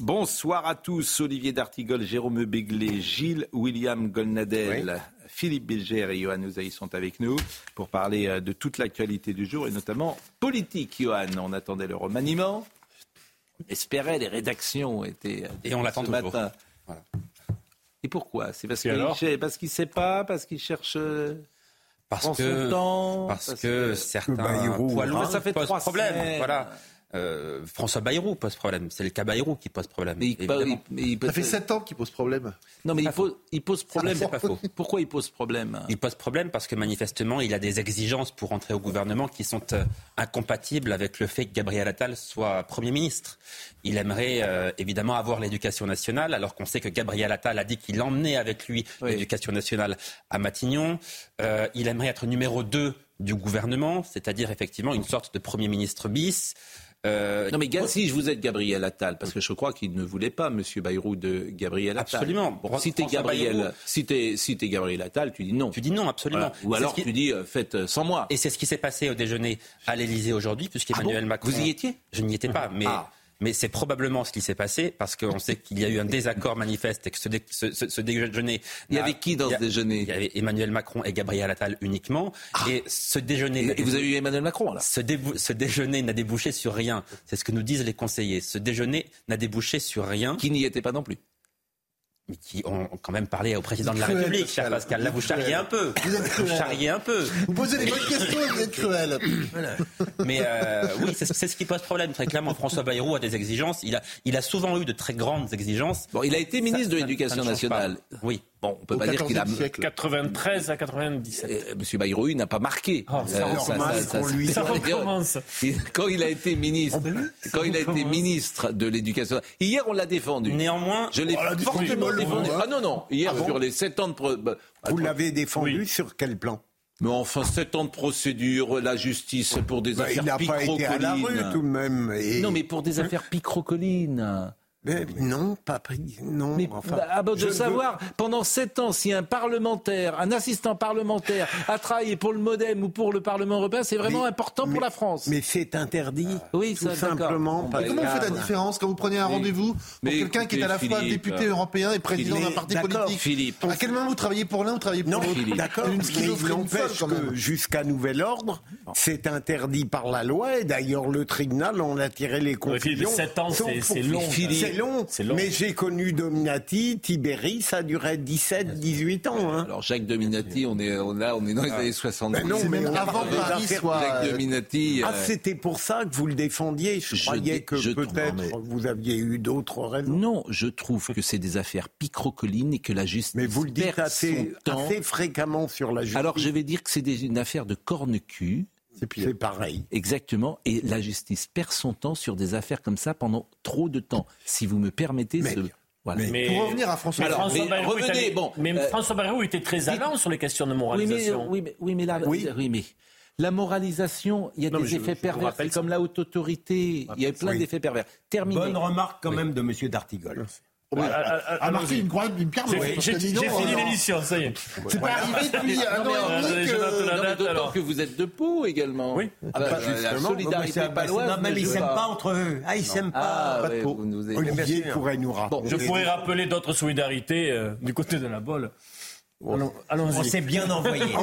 Bonsoir à tous, Olivier D'Artigol, Jérôme Béglé, Gilles William Golnadel, Philippe Bilger et Johan Ouzaï sont avec nous pour parler euh, de toute l'actualité du jour et notamment politique. Johan, on attendait le remaniement, on espérait, les rédactions étaient euh, Et on l'attend ce toujours. matin. Et pourquoi? C'est parce qu'il ne sait pas, parce qu'il cherche euh, Parce que, temps, parce parce que que- certains Bayrou, poids hein. lourds Ça fait trois problème. semaines. Voilà. Euh, François Bayrou pose problème. C'est le cas Bayrou qui pose problème. mais il- évidemment. mais il- Ça fait 7 ans qu'il pose problème. Non, mais il pose, il pose problème. C'est pas faux. Pourquoi il pose problème? Il pose problème parce que manifestement, il a des exigences pour entrer au gouvernement qui sont euh, incompatibles avec le fait que Gabriel Attal soit Premier ministre. Il aimerait euh, évidemment avoir l'éducation nationale, alors qu'on sait que Gabriel Attal a dit qu'il emmenait avec lui Oui. l'éducation nationale à Matignon. Euh, il aimerait être numéro 2 du gouvernement, c'est-à-dire effectivement une sorte de Premier ministre bis. Euh, Non mais si je vous êtes Gabriel Attal, parce que je crois qu'il ne voulait pas Monsieur Bayrou de Gabriel Attal. Absolument. Bon, si t'es Gabriel, Bayrou- si t'es si t'es Gabriel Attal, tu dis non. Tu dis non, absolument. Voilà. Ou alors tu dis euh, faites euh, sans moi. Et c'est ce qui s'est passé au déjeuner à l'Élysée aujourd'hui, puisqu'Emmanuel Ah bon Macron. Vous y étiez? Je n'y étais pas, mais. Ah. Mais c'est probablement ce qui s'est passé parce qu'on sait qu'il y a eu un désaccord manifeste et que ce, dé- ce- ce- ce déjeuner. Il y avait qui dans a- ce déjeuner? Il y avait Emmanuel Macron et Gabriel Attal uniquement. Et ce déjeuner. Et vous avez eu Emmanuel Macron là. ce déjeuner n'a débouché sur rien. C'est ce que nous disent les conseillers. Ce déjeuner n'a débouché sur rien. Qui n'y était pas non plus. Mais qui ont quand même parlé au président de la Cruel, République, cher Pascal. Là, vous charriez un peu. Vous êtes Vous charriez un peu. Vous posez des bonnes questions et vous êtes cruel. Mais euh, oui, c'est ce qui pose problème. Très clairement, François Bayrou a des exigences. Il a, il a souvent eu de très grandes exigences. Bon, il a été ministre Ça- de l'Éducation nationale. pas. Oui. Bon, on peut Au pas dire qu'il a. 14e siècle. 93 à 97. Euh, Monsieur Bayrou, il n'a pas marqué. Oh, ça Euh, recommence, ça- qu'on lui- ça- Ça recommence. Quand il a été ministre, quand il a été ministre de l'Éducation, hier on l'a défendu. Néanmoins, Je l'ai Oh, la fortement défendu, hein. Ah non, non. Hier, Ah bon sur les 7 ans de. pro- bah, Vous l'avez défendu Oui. sur quel plan? Mais enfin, 7 ans de procédure, la justice pour des Bah, Il affaires n'a pas été à la rue picrocolines. tout de même. et- Non, mais pour des affaires picrocolines. Mais non, pas pris. Non, Mais enfin. bah, ah bah, je de veux- savoir, pendant 7 ans, si un parlementaire, un assistant parlementaire a travaillé pour le MoDem ou pour le Parlement européen, c'est vraiment Mais- important pour la France. Mais c'est interdit. Oui, tout ça, simplement. Parce Comment vous faites la que- différence quand vous prenez un rendez-vous pour quelqu'un qui est à la fois député européen et président d'un parti politique Philippe. À quel moment vous travaillez pour l'un ou travaillez pour Non, l'autre d'accord, n'empêche que jusqu'à nouvel ordre, c'est interdit par la loi et d'ailleurs le tribunal en a tiré les conclusions. sept ans, c'est long. C'est long, C'est long. mais j'ai connu Dominati, Tibéri, ça durait 17, 18 ans. Hein. Alors Jacques Dominati, on est, on, là, on est dans les années 70. Ben non, mais avant que Paris d'affaires- soit. Jacques Dominati. Ah, euh, c'était pour ça que vous le défendiez. Je, Je croyais dis- que peut-être mais- vous aviez eu d'autres raisons. non, je trouve que c'est des affaires picrocolines et que la justice Mais vous le dites perd assez, son temps. assez fréquemment sur la justice. Alors je vais dire que c'est une affaire de corne-cul. C'est pareil. Exactement. Et la justice perd son temps sur des affaires comme ça pendant trop de temps. Si vous me permettez Mais- ce... Voilà. Mais- Pour revenir à François mais Alors, François mais Bayrou est revenez, allé- bon, mais euh, François Bayrou était très allant sur les questions de Oui mais, moralisation. oui, mais, oui, mais la, Oui. oui, mais la moralisation, il y a Non, des je- effets je pervers. C'est comme la haute autorité. Il y a plein Oui. d'effets pervers. Terminé. Bonne remarque quand même de Monsieur D'Artigol. Ah, ah, ah, Ah, allons-y. Marty, une croix, une pierre, que j'ai- fini euh, l'émission, ça y est. C'est pas arrivé depuis un Non, an mais, et demi Non, mais d'autant que vous êtes de Pau également. Oui. Ah bah, la solidarité Non, paloise. même ne ils s'aiment pas entre eux. Ah, ils s'aiment pas. Ah, Pas de ouais, Pau. vous nous avez- Olivier pourrait nous rappeler. Je pourrais rappeler d'autres solidarités euh, du côté de la bolle. Allons-. On s'est bien envoyé.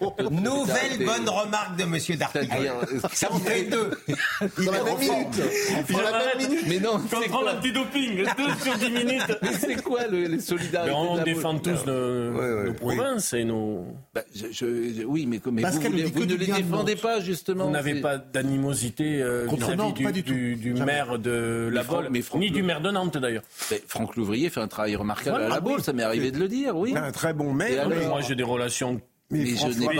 Oh, Nouvelle bonne remarque de Monsieur. C'est-à-dire, Ça en fait deux. Dans la même minute Dans la même minute Mais non, c'est Contre quoi, l'antidoping, 2 sur 10 minutes. mais c'est quoi le- les solidarités de on la défend Baule tous nos, Ouais, ouais, nos provinces et nos. Bah, je- je- je- Oui, mais, mais vous, ne du les défendez pas, justement. Vous n'avez pas d'animosité euh, Contre vis-à-vis Nantes, du, pas du tout. du- du Jamais. maire de la Franck ni du maire de Nantes d'ailleurs. Franck Louvrier fait un travail remarquable à la oui. Baule, ça m'est arrivé de le dire, oui. Bon Et maire. alors mais- Moi j'ai des relations Mais je n'ai pas,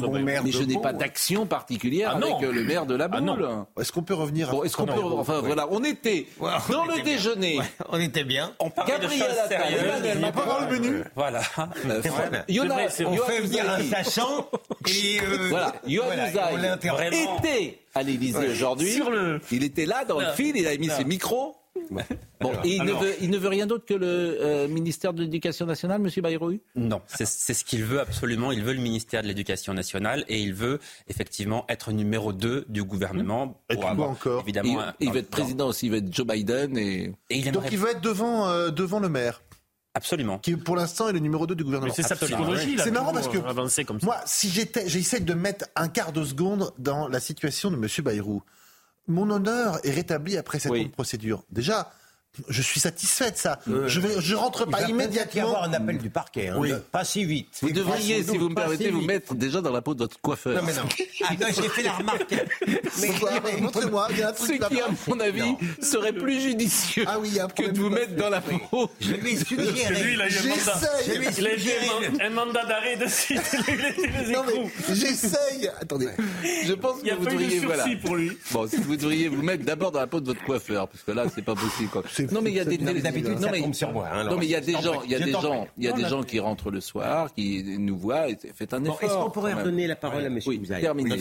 bon mais je n'ai pas d'action particulière Ah avec euh, le maire de la Ah non. Baule. Est-ce qu'on peut revenir à Bon, est-ce qu'on peut, enfin voilà, on était Ouais, on dans le bien. déjeuner. Ouais, on était bien. On parle de Gabriel choses Attal, sérieuses. Emmanuel Macron, Voilà. euh, Voilà. Jonas- c'est- On fait venir un sachant et euh, Voilà, Yohann était à l'Élysée aujourd'hui. Le- Il était là dans le fil, il avait mis ses micros. Bon, et il, ne veut, il ne veut rien d'autre que le euh, ministère de l'Éducation nationale, Monsieur Bayrou? Non, c'est c'est ce qu'il veut absolument. Il veut le ministère de l'Éducation nationale et il veut effectivement être numéro 2 du gouvernement. Et pour avoir, encore? Évidemment, il, un- il dans- veut être président aussi, il veut être Joe Biden. Et... Et il Donc il veut être devant, euh, devant le maire, absolument. qui pour l'instant est le numéro 2 du Mais gouvernement. c'est sa Absolument, psychologie, là. C'est marrant parce que comme ça. Moi, si j'étais, j'essaie de mettre un quart de seconde dans la situation de M. Bayrou. Mon honneur est rétabli après cette Oui. longue procédure. Déjà, je suis satisfait de ça. je vais, je rentre Il pas va peut-être y immédiatement. avoir un appel du parquet, hein, Oui. de- pas si vite. Vous devriez, si vous me si permettez, vous mettre déjà dans la peau de votre coiffeur. Non mais non. Ah non, j'ai fait la remarque. Mais Montrez-moi, il y a un Ce qui, à mon avis, serait plus judicieux Ah oui, il y a un que de vous mettre dans la peau. je vais Lui, il un mandat. J'essaye. Il a eu un, mandat d'arrêt de. Il Non mais. Attendez. Je pense Il que vous devriez, sursis voilà. pour lui. Bon, si vous devriez vous mettre d'abord dans la peau de votre coiffeur, parce que là, c'est pas possible. Non, mais il y a des, d'habitude, non, ça mais- tombe sur moi. hein, non, mais il y a des gens, il y a des gens, il y a des gens qui rentrent le soir, qui nous voient. et Faites un Bon, effort. Est-ce qu'on pourrait redonner la parole à M. Oui, terminé.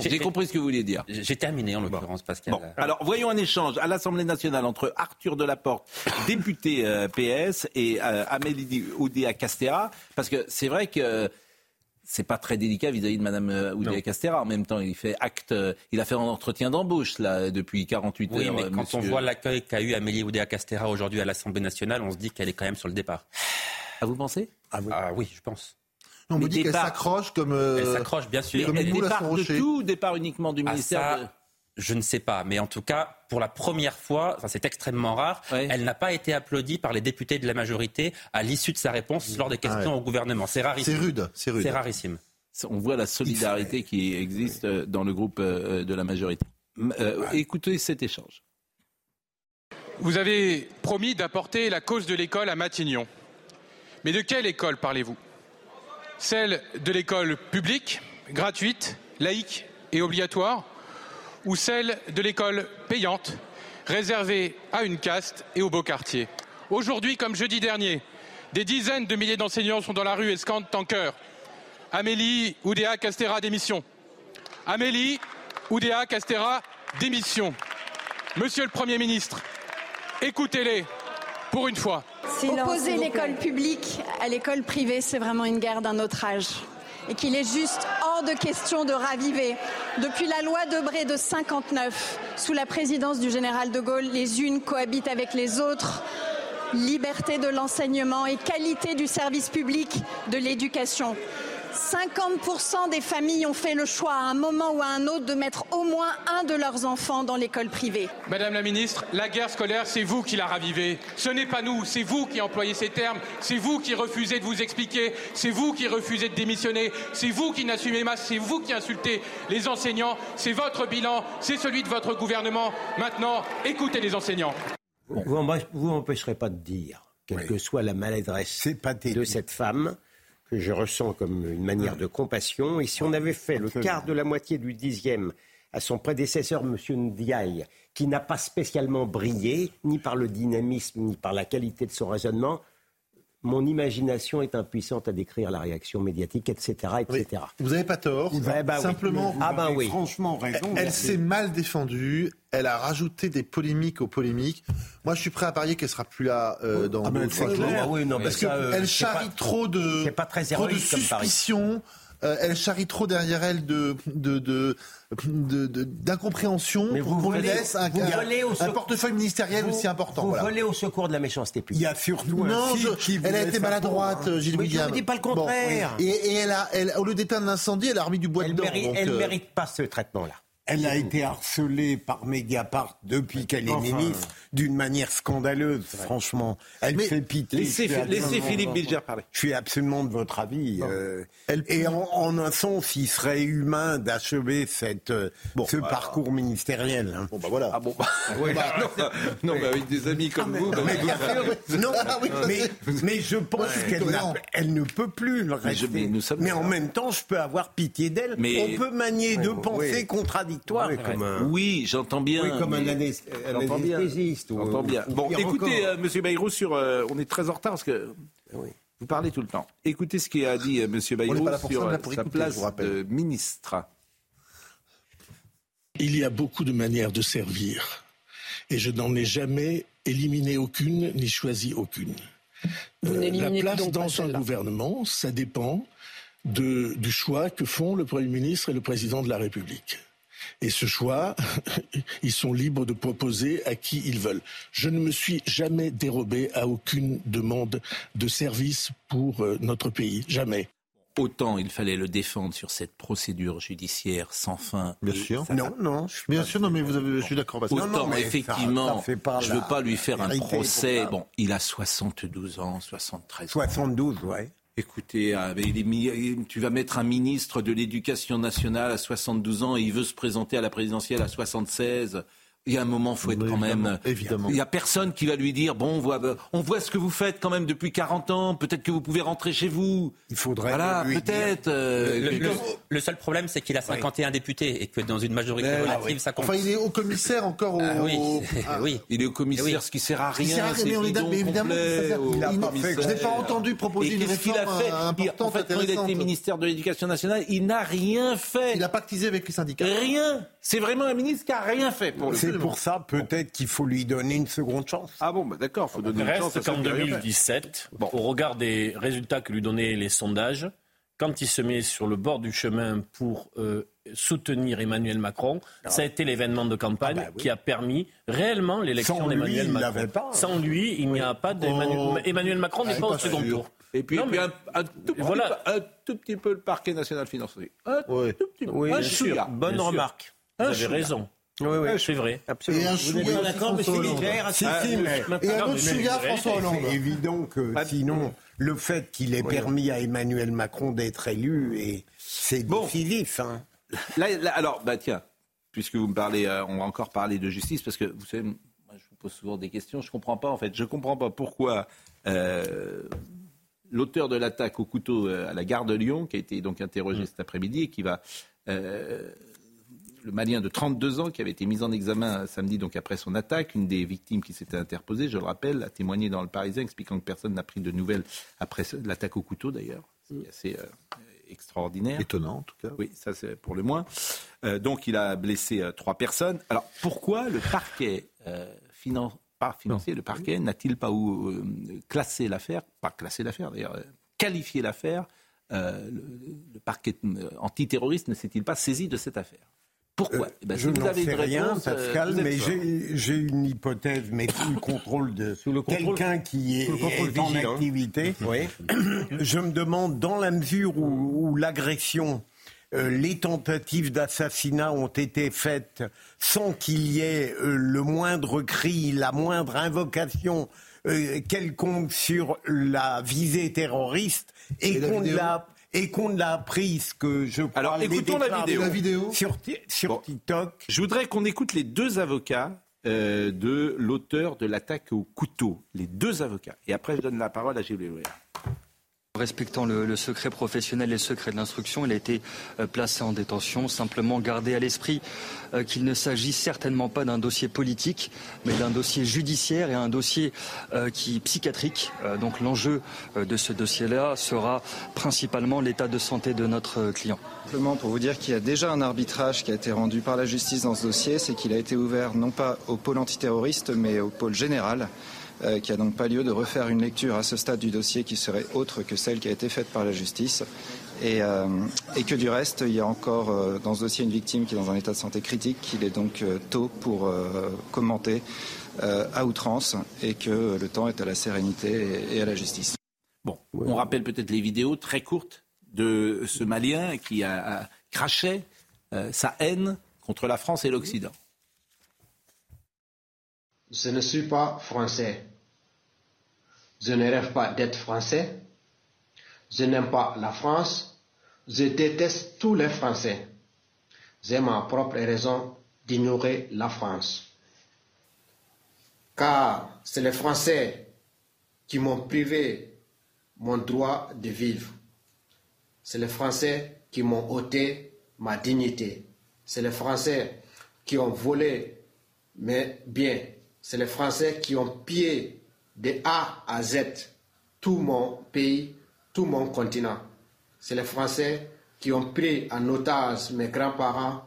J'ai compris ce que vous vouliez dire. J'ai terminé en l'occurrence, Pascal. Bon, alors voyons un échange à l'Assemblée nationale entre Arthur Delaporte, député euh, PS, et euh, Amélie Oudéa Castera, parce que c'est vrai que c'est pas très délicat vis-à-vis de Madame euh, Oudéa Castera. En même temps, il fait acte, euh, il a fait un entretien d'embauche là depuis 48 Oui, heures. mais euh, quand on voit l'accueil qu'a eu Amélie Oudéa-Castera aujourd'hui à l'Assemblée nationale, on se dit qu'elle est quand même sur le départ. Ah, vous pensez? Ah oui, je pense. On me dit qu'elle s'accroche comme. euh, Elle s'accroche, bien sûr. comme Elle départ de tout, départ uniquement du Ah, ministère. ça, de- Je ne sais pas, mais en tout cas, pour la première fois, enfin, c'est extrêmement rare, elle n'a pas été applaudie par les députés de la majorité à l'issue de sa réponse lors des questions ouais. au gouvernement. C'est C'est rarissime. rude, c'est rude. C'est rarissime. On voit la solidarité qui existe euh, dans le groupe euh, de la majorité. Euh, Écoutez cet échange. Vous avez promis d'apporter la cause de l'école à Matignon. Mais de quelle école parlez-vous? Celle de l'école publique, gratuite, laïque et obligatoire? Ou celle de l'école payante, réservée à une caste et au beau quartier Aujourd'hui, comme jeudi dernier, des dizaines de milliers d'enseignants sont dans la rue et scandent en chœur. Amélie Oudéa Castera démission. Amélie Oudéa Castera démission. Monsieur le Premier ministre, écoutez-les pour une fois. Opposer l'école publique à l'école privée, c'est vraiment une guerre d'un autre âge. Et qu'il est juste hors de question de raviver. Depuis la loi Debré de 59, sous la présidence du général de Gaulle, les unes cohabitent avec les autres. Liberté de l'enseignement et qualité du service public de l'éducation. 50% des familles ont fait le choix à un moment ou à un autre de mettre au moins un de leurs enfants dans l'école privée. Madame la ministre, la guerre scolaire, c'est vous qui la ravivez. Ce n'est pas nous, c'est vous qui employez ces termes, c'est vous qui refusez de vous expliquer, c'est vous qui refusez de démissionner, c'est vous qui n'assumez pas, c'est vous qui insultez les enseignants, c'est votre bilan, c'est celui de votre gouvernement. Maintenant, écoutez les enseignants. Vous ne vous empêcherez pas de dire, quelle que soit la maladresse de cette femme, que je ressens comme une manière de compassion. Et si on avait fait le quart de la moitié du dixième à son prédécesseur, M. Ndiaye, qui n'a pas spécialement brillé, ni par le dynamisme, ni par la qualité de son raisonnement, mon imagination est impuissante à décrire la réaction médiatique, etc. etc. Vous n'avez pas tort. Oui. Simplement, Ah oui. Franchement, raison. Elle s'est mal défendue. Elle a rajouté des polémiques aux polémiques. Moi, je suis prêt à parier qu'elle sera plus là euh, dans Ah ben, deux, c'est trois jours. Ah oui, non, mais parce euh, qu'elle c'est charrie pas- trop de, c'est pas très trop de comme suspicions. Euh, elle charrie trop derrière elle de de de de- de- d'incompréhension Mais pour vous qu'on laisse un, vous un- volez au un secours- portefeuille ministériel Vous- aussi important. Vous voilà. volez au secours de la méchanceté Il publique. y a surtout Non, fil je- qui elle a été maladroite, hein. Gilles Mais je William. ne dis pas le contraire. et, et elle a, elle, au lieu d'éteindre l'incendie, elle a remis du bois Elle dedans. mérite, donc, elle euh, mérite pas ce traitement-là. Elle a été harcelée par Mediapart depuis qu'elle est Enfin. ministre d'une manière scandaleuse, franchement. Elle Mais fait pitié. laissez- Philippe Bilger parler. Je suis absolument de votre avis. euh, et en, en un sens, il serait humain d'achever cette, euh, ce parcours ministériel. hein. Bon, bah voilà. Ah bon bah, ouais, bah, non, non, mais avec des amis comme vous, bah, Mais vous- bien sûr, non, mais, mais je pense qu'elle elle ne peut plus le Mais je- rester. mais nous Mais en même temps, je peux avoir pitié d'elle. On peut manier deux pensées oui. Contradictoires. Oui, comme un- Oui, j'entends bien. Oui, comme mais- J'entends bien. anesthésiste ou- J'entends bien. ou Bon, écoutez, euh, Monsieur Bayrou, sur, euh, on est très en retard parce que vous parlez tout le temps. Écoutez ce qu'a dit euh, Monsieur Bayrou sur euh, pour sa écouter, place de ministre. Il y a beaucoup de manières de servir. Et je n'en ai jamais éliminé aucune, ni choisi aucune. Euh, la place dans un gouvernement, ça dépend de, du choix que font le Premier ministre et le Président de la République. Et ce choix, ils sont libres de proposer à qui ils veulent. Je ne me suis jamais dérobé à aucune demande de service pour euh, notre pays. Jamais. Autant il fallait le défendre sur cette procédure judiciaire sans fin. Bien sûr. ça- Non, non. je suis Bien sûr, non, mais vous avez, je suis d'accord. Autant, Non, non, mais effectivement, ça- ça fait pas je ne veux pas lui faire un procès. Bon, il a 72 ans, 73 ans. 72, ouais. Écoutez, mi- tu vas mettre un ministre de l'Éducation nationale à 72 ans et il veut se présenter à la présidentielle à 76. Il y a un moment, faut être Oui, quand évidemment, même. évidemment. Il y a personne qui va lui dire bon, on voit, on voit ce que vous faites quand même depuis 40 ans. Peut-être que vous pouvez rentrer chez vous. Il faudrait Voilà, peut-être. euh, Le, que- le- le seul problème, c'est qu'il a 51 députés et que dans une majorité Ouais, relative, ça compte. Enfin, il est au commissaire encore au. Ah oui, Ah. oui. Il est au commissaire, Oui. ce qui sert à Il sert à rien. rien, mais mais évidemment, il je n'ai pas entendu proposer Et une qu'est-ce qu'il a réforme, fait euh, Il- En importante, fait, quand il a été ministère de l'Éducation nationale, il n'a rien fait. Il a pactisé avec les syndicats. Rien. C'est vraiment un ministre qui a rien fait pour le C'est pour ça, peut-être qu'il faut lui donner une seconde chance. Ah bon, bah d'accord, faut donner une chance. Reste qu'en qui ont rien fait. 2017, Bon. au regard des résultats que lui donnaient les sondages, quand il se met sur le bord du chemin pour euh, soutenir Emmanuel Macron, ça a été l'événement de campagne qui a permis réellement l'élection Sans lui, d'Emmanuel il Macron. pas. Sans lui, il n'y a pas d'Emmanuel Oh. Emmanuel Macron n'est Ah, pas au pas second sûr. tour. Et puis, Non, et puis mais- un, un tout petit voilà. peu, un tout petit peu le parquet national financier. Un Ouais. tout petit peu. Oui, un bien sûr. chouïa. Bonne Bien sûr. remarque. Un Vous avez chouïa. raison. Oui, oui. C'est vrai. Absolument. Et un Vous n'êtes chouïa pas aussi d'accord, monsieur François Hollande. Bilger Si, Ah, si, mais Et un autre chouïa, François Hollande. c'est évident que sinon, le fait qu'il ait permis à Emmanuel Macron d'être élu, et c'est Bon. décisif. Hein. Là, là, alors, bah tiens, puisque vous me parlez, euh, on va encore parler de justice, parce que vous savez, moi, je vous pose souvent des questions, je comprends pas en fait, je comprends pas pourquoi euh, l'auteur de l'attaque au couteau euh, à la gare de Lyon, qui a été donc interrogé cet après-midi et qui va euh, le Malien de 32 ans qui avait été mis en examen samedi donc après son attaque, une des victimes qui s'était interposée, je le rappelle, a témoigné dans le Parisien expliquant que personne n'a pris de nouvelles après l'attaque au couteau d'ailleurs, c'est assez euh, extraordinaire. Étonnant, en tout cas. Oui, ça c'est pour le moins. Euh, donc il a blessé euh, trois personnes. Alors pourquoi le parquet euh, finan- pas financier, le parquet n'a-t-il pas euh, classé l'affaire, pas classé l'affaire d'ailleurs, euh, qualifié l'affaire euh, le, le parquet antiterroriste ne s'est-il pas saisi de cette affaire? Pourquoi Eh ben, si je n'en sais rien, réponse, euh, Pascal, mais j'ai une hypothèse, mais sous le contrôle de quelqu'un qui est, est en vigilant. activité. Oui. Je me demande, dans la mesure où, où l'agression, euh, les tentatives d'assassinat ont été faites sans qu'il y ait euh, le moindre cri, la moindre invocation euh, quelconque sur la visée terroriste, et, Et la qu'on vidéo l'a et qu'on l'a prise que je crois Alors, écoutons la vidéo. La vidéo. sur, Ti- sur Bon. TikTok. Je voudrais qu'on écoute les deux avocats euh, de l'auteur de l'attaque au couteau. Les deux avocats. Et après, je donne la parole à Gilles. Respectant le, secret professionnel et le secret de l'instruction, il a été euh, placé en détention. Simplement garder à l'esprit euh, qu'il ne s'agit certainement pas d'un dossier politique, mais d'un dossier judiciaire et un dossier euh, qui psychiatrique. Euh, donc l'enjeu de ce dossier-là sera principalement l'état de santé de notre client. Simplement pour vous dire qu'il y a déjà un arbitrage qui a été rendu par la justice dans ce dossier, c'est qu'il a été ouvert non pas au pôle antiterroriste mais au pôle général, euh, qui a donc pas lieu de refaire une lecture à ce stade du dossier qui serait autre que celle qui a été faite par la justice. Et, euh, et que du reste, il y a encore euh, dans ce dossier une victime qui est dans un état de santé critique, qu'il est donc euh, tôt pour euh, commenter euh, à outrance et que le temps est à la sérénité et, et à la justice. Bon, on rappelle peut-être les vidéos très courtes de ce Malien qui a, a craché euh, sa haine contre la France et l'Occident. Je ne suis pas français. Je ne rêve pas d'être français. Je n'aime pas la France. Je déteste tous les Français. J'ai ma propre raison d'ignorer la France. Car c'est les Français qui m'ont privé mon droit de vivre. C'est les Français qui m'ont ôté ma dignité. C'est les Français qui ont volé mes biens. C'est les Français qui ont pillé de A à Z tout mon pays, tout mon continent. C'est les Français qui ont pris en otage mes grands-parents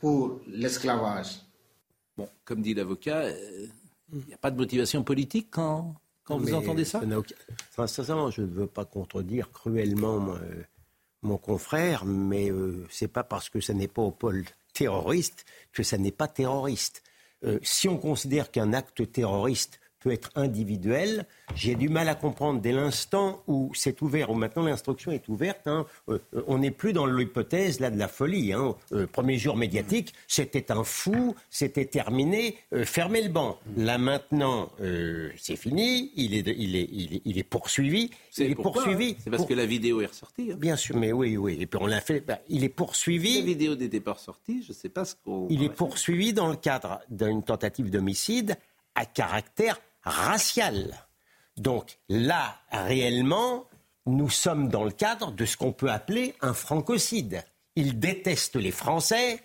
pour l'esclavage. Bon, comme dit l'avocat, il n'y a pas de motivation politique quand, quand vous entendez ça, n'a aucun- Enfin, sincèrement, je ne veux pas contredire cruellement mon, euh, mon confrère, mais euh, c'est pas parce que ça n'est pas au pôle terroriste que ça n'est pas terroriste. Euh, si on considère qu'un acte terroriste peut être individuel, j'ai du mal à comprendre dès l'instant où c'est ouvert, où maintenant l'instruction est ouverte. hein, euh, on n'est plus dans l'hypothèse là de la folie. Hein. Euh, premier jour médiatique, c'était un fou, c'était terminé, euh, fermez le banc. Là maintenant, euh, c'est fini, il est, il est, il est, il est poursuivi. Il est pourquoi, poursuivi. hein C'est parce pour- que la vidéo est ressortie. hein. Bien sûr, mais oui, oui. Et puis on l'a fait. bah, il est poursuivi. la vidéo n'était pas ressortie, je ne sais pas ce qu'on. Il est poursuivi dans le cadre d'une tentative d'homicide à caractère racial. Donc là, réellement, nous sommes dans le cadre de ce qu'on peut appeler un francocide. Il déteste les Français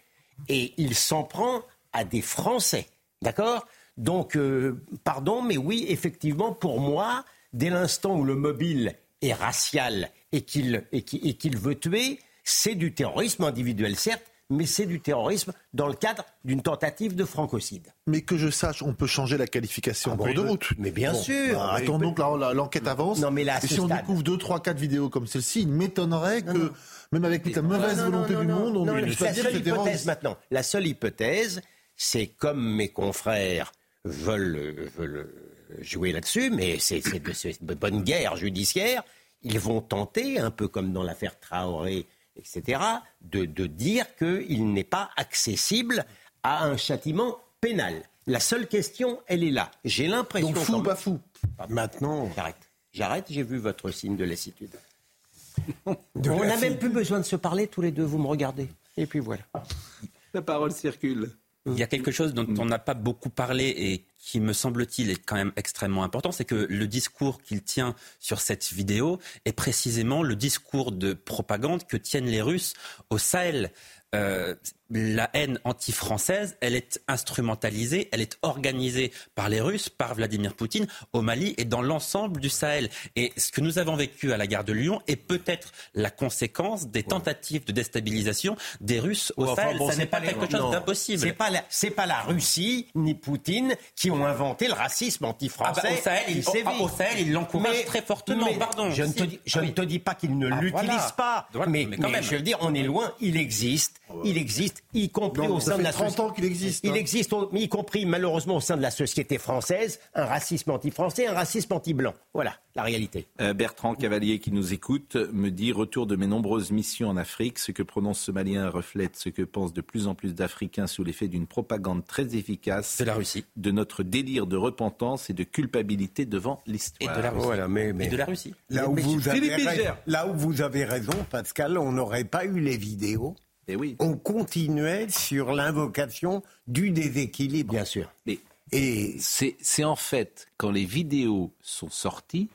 et il s'en prend à des Français. D'accord? Donc, euh, pardon, mais oui, effectivement, pour moi, dès l'instant où le mobile est racial et qu'il veut tuer, c'est du terrorisme individuel, certes, mais c'est du terrorisme dans le cadre d'une tentative de francocide. Mais que je sache, on peut changer la qualification Ah en bon, cours de route. Mais bien Bon, sûr. bah, attendons que l'enquête avance. Non, mais là, Et si on stade- découvre deux, trois, quatre vidéos comme celle-ci, il m'étonnerait que, même avec toute la mauvaise Non, volonté du monde, on ne puisse pas dire que hypothèse maintenant, la seule hypothèse, c'est comme mes confrères veulent, veulent jouer là-dessus, mais c'est de, de bonne guerre judiciaire, ils vont tenter, un peu comme dans l'affaire Traoré, etc., de, de dire qu'il n'est pas accessible à un châtiment pénal. La seule question, elle est là. J'ai l'impression... Donc fou pas fou Maintenant, j'arrête. J'arrête, j'ai vu votre signe de lassitude. De On n'a même plus besoin de se parler tous les deux, vous me regardez. Et puis voilà. La parole circule. Il y a quelque chose dont on n'a pas beaucoup parlé et qui, me semble-t-il, est quand même extrêmement important, c'est que le discours qu'il tient sur cette vidéo est précisément le discours de propagande que tiennent les Russes au Sahel. Euh, la haine anti-française, elle est instrumentalisée, elle est organisée par les Russes, par Vladimir Poutine, au Mali et dans l'ensemble du Sahel. Et ce que nous avons vécu à la gare de Lyon est peut-être la conséquence des tentatives de déstabilisation des Russes au Sahel. bon, Ça n'est pas les- quelque chose d'impossible. C'est pas la, pas la Russie ni Poutine qui ont inventé le racisme anti-français. Ah bah, au Sahel, ils- sévit. au- Sahel, ils l'encouragent Mais- très fortement, mais pardon. Je ne te Si. dis, je Ah ne oui. te dis pas qu'ils ne Ah, l'utilisent voilà. pas. Voilà, mais, mais quand mais même. je veux dire, on est loin. Il existe. Il existe, y compris Non, au sein de fait la 30 soci- ans qu'il existe, Il hein. existe, y compris malheureusement au sein de la société française, un racisme anti-français, un racisme anti-blanc. Voilà la réalité. Euh, Bertrand Cavalier qui nous écoute me dit retour de mes nombreuses missions en Afrique, ce que prononce ce Malien reflète ce que pensent de plus en plus d'Africains sous l'effet d'une propagande très efficace de la Russie, de notre délire de repentance et de culpabilité devant l'histoire. Et de la Russie. Voilà, mais, mais- Et de la Russie. Là où, Mais- vous avez raison, là où vous avez raison, Pascal, on n'aurait pas eu les vidéos. Et oui. On continuait sur l'invocation du déséquilibre. bien sûr. Mais Et c'est en fait quand les vidéos sont sorties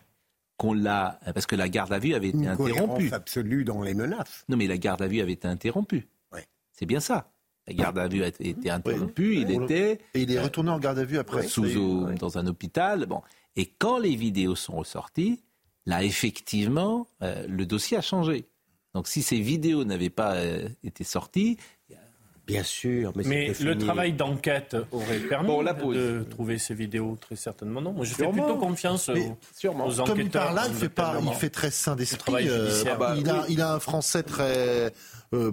qu'on l'a parce que la garde à vue avait été une interrompue. absolue dans les menaces. Non mais la garde à vue avait été interrompue. Ouais. C'est bien ça. La garde à vue a été interrompue. Il était Et il est retourné en garde à vue après. sous dans un hôpital. Bon. Et quand les vidéos sont ressorties, là effectivement, euh, le dossier a changé. Donc si ces vidéos n'avaient pas euh, été sorties, Bien sûr. Mais, Mais le travail d'enquête aurait permis Bon, la pause. de trouver ces vidéos, très certainement non. Moi, je fais plutôt confiance aux, sûrement. aux Comme il enquêteurs. parle là, il fait, pas, il fait très sain d'esprit. travail euh, bah, il, a, il a un français très. euh, Bon,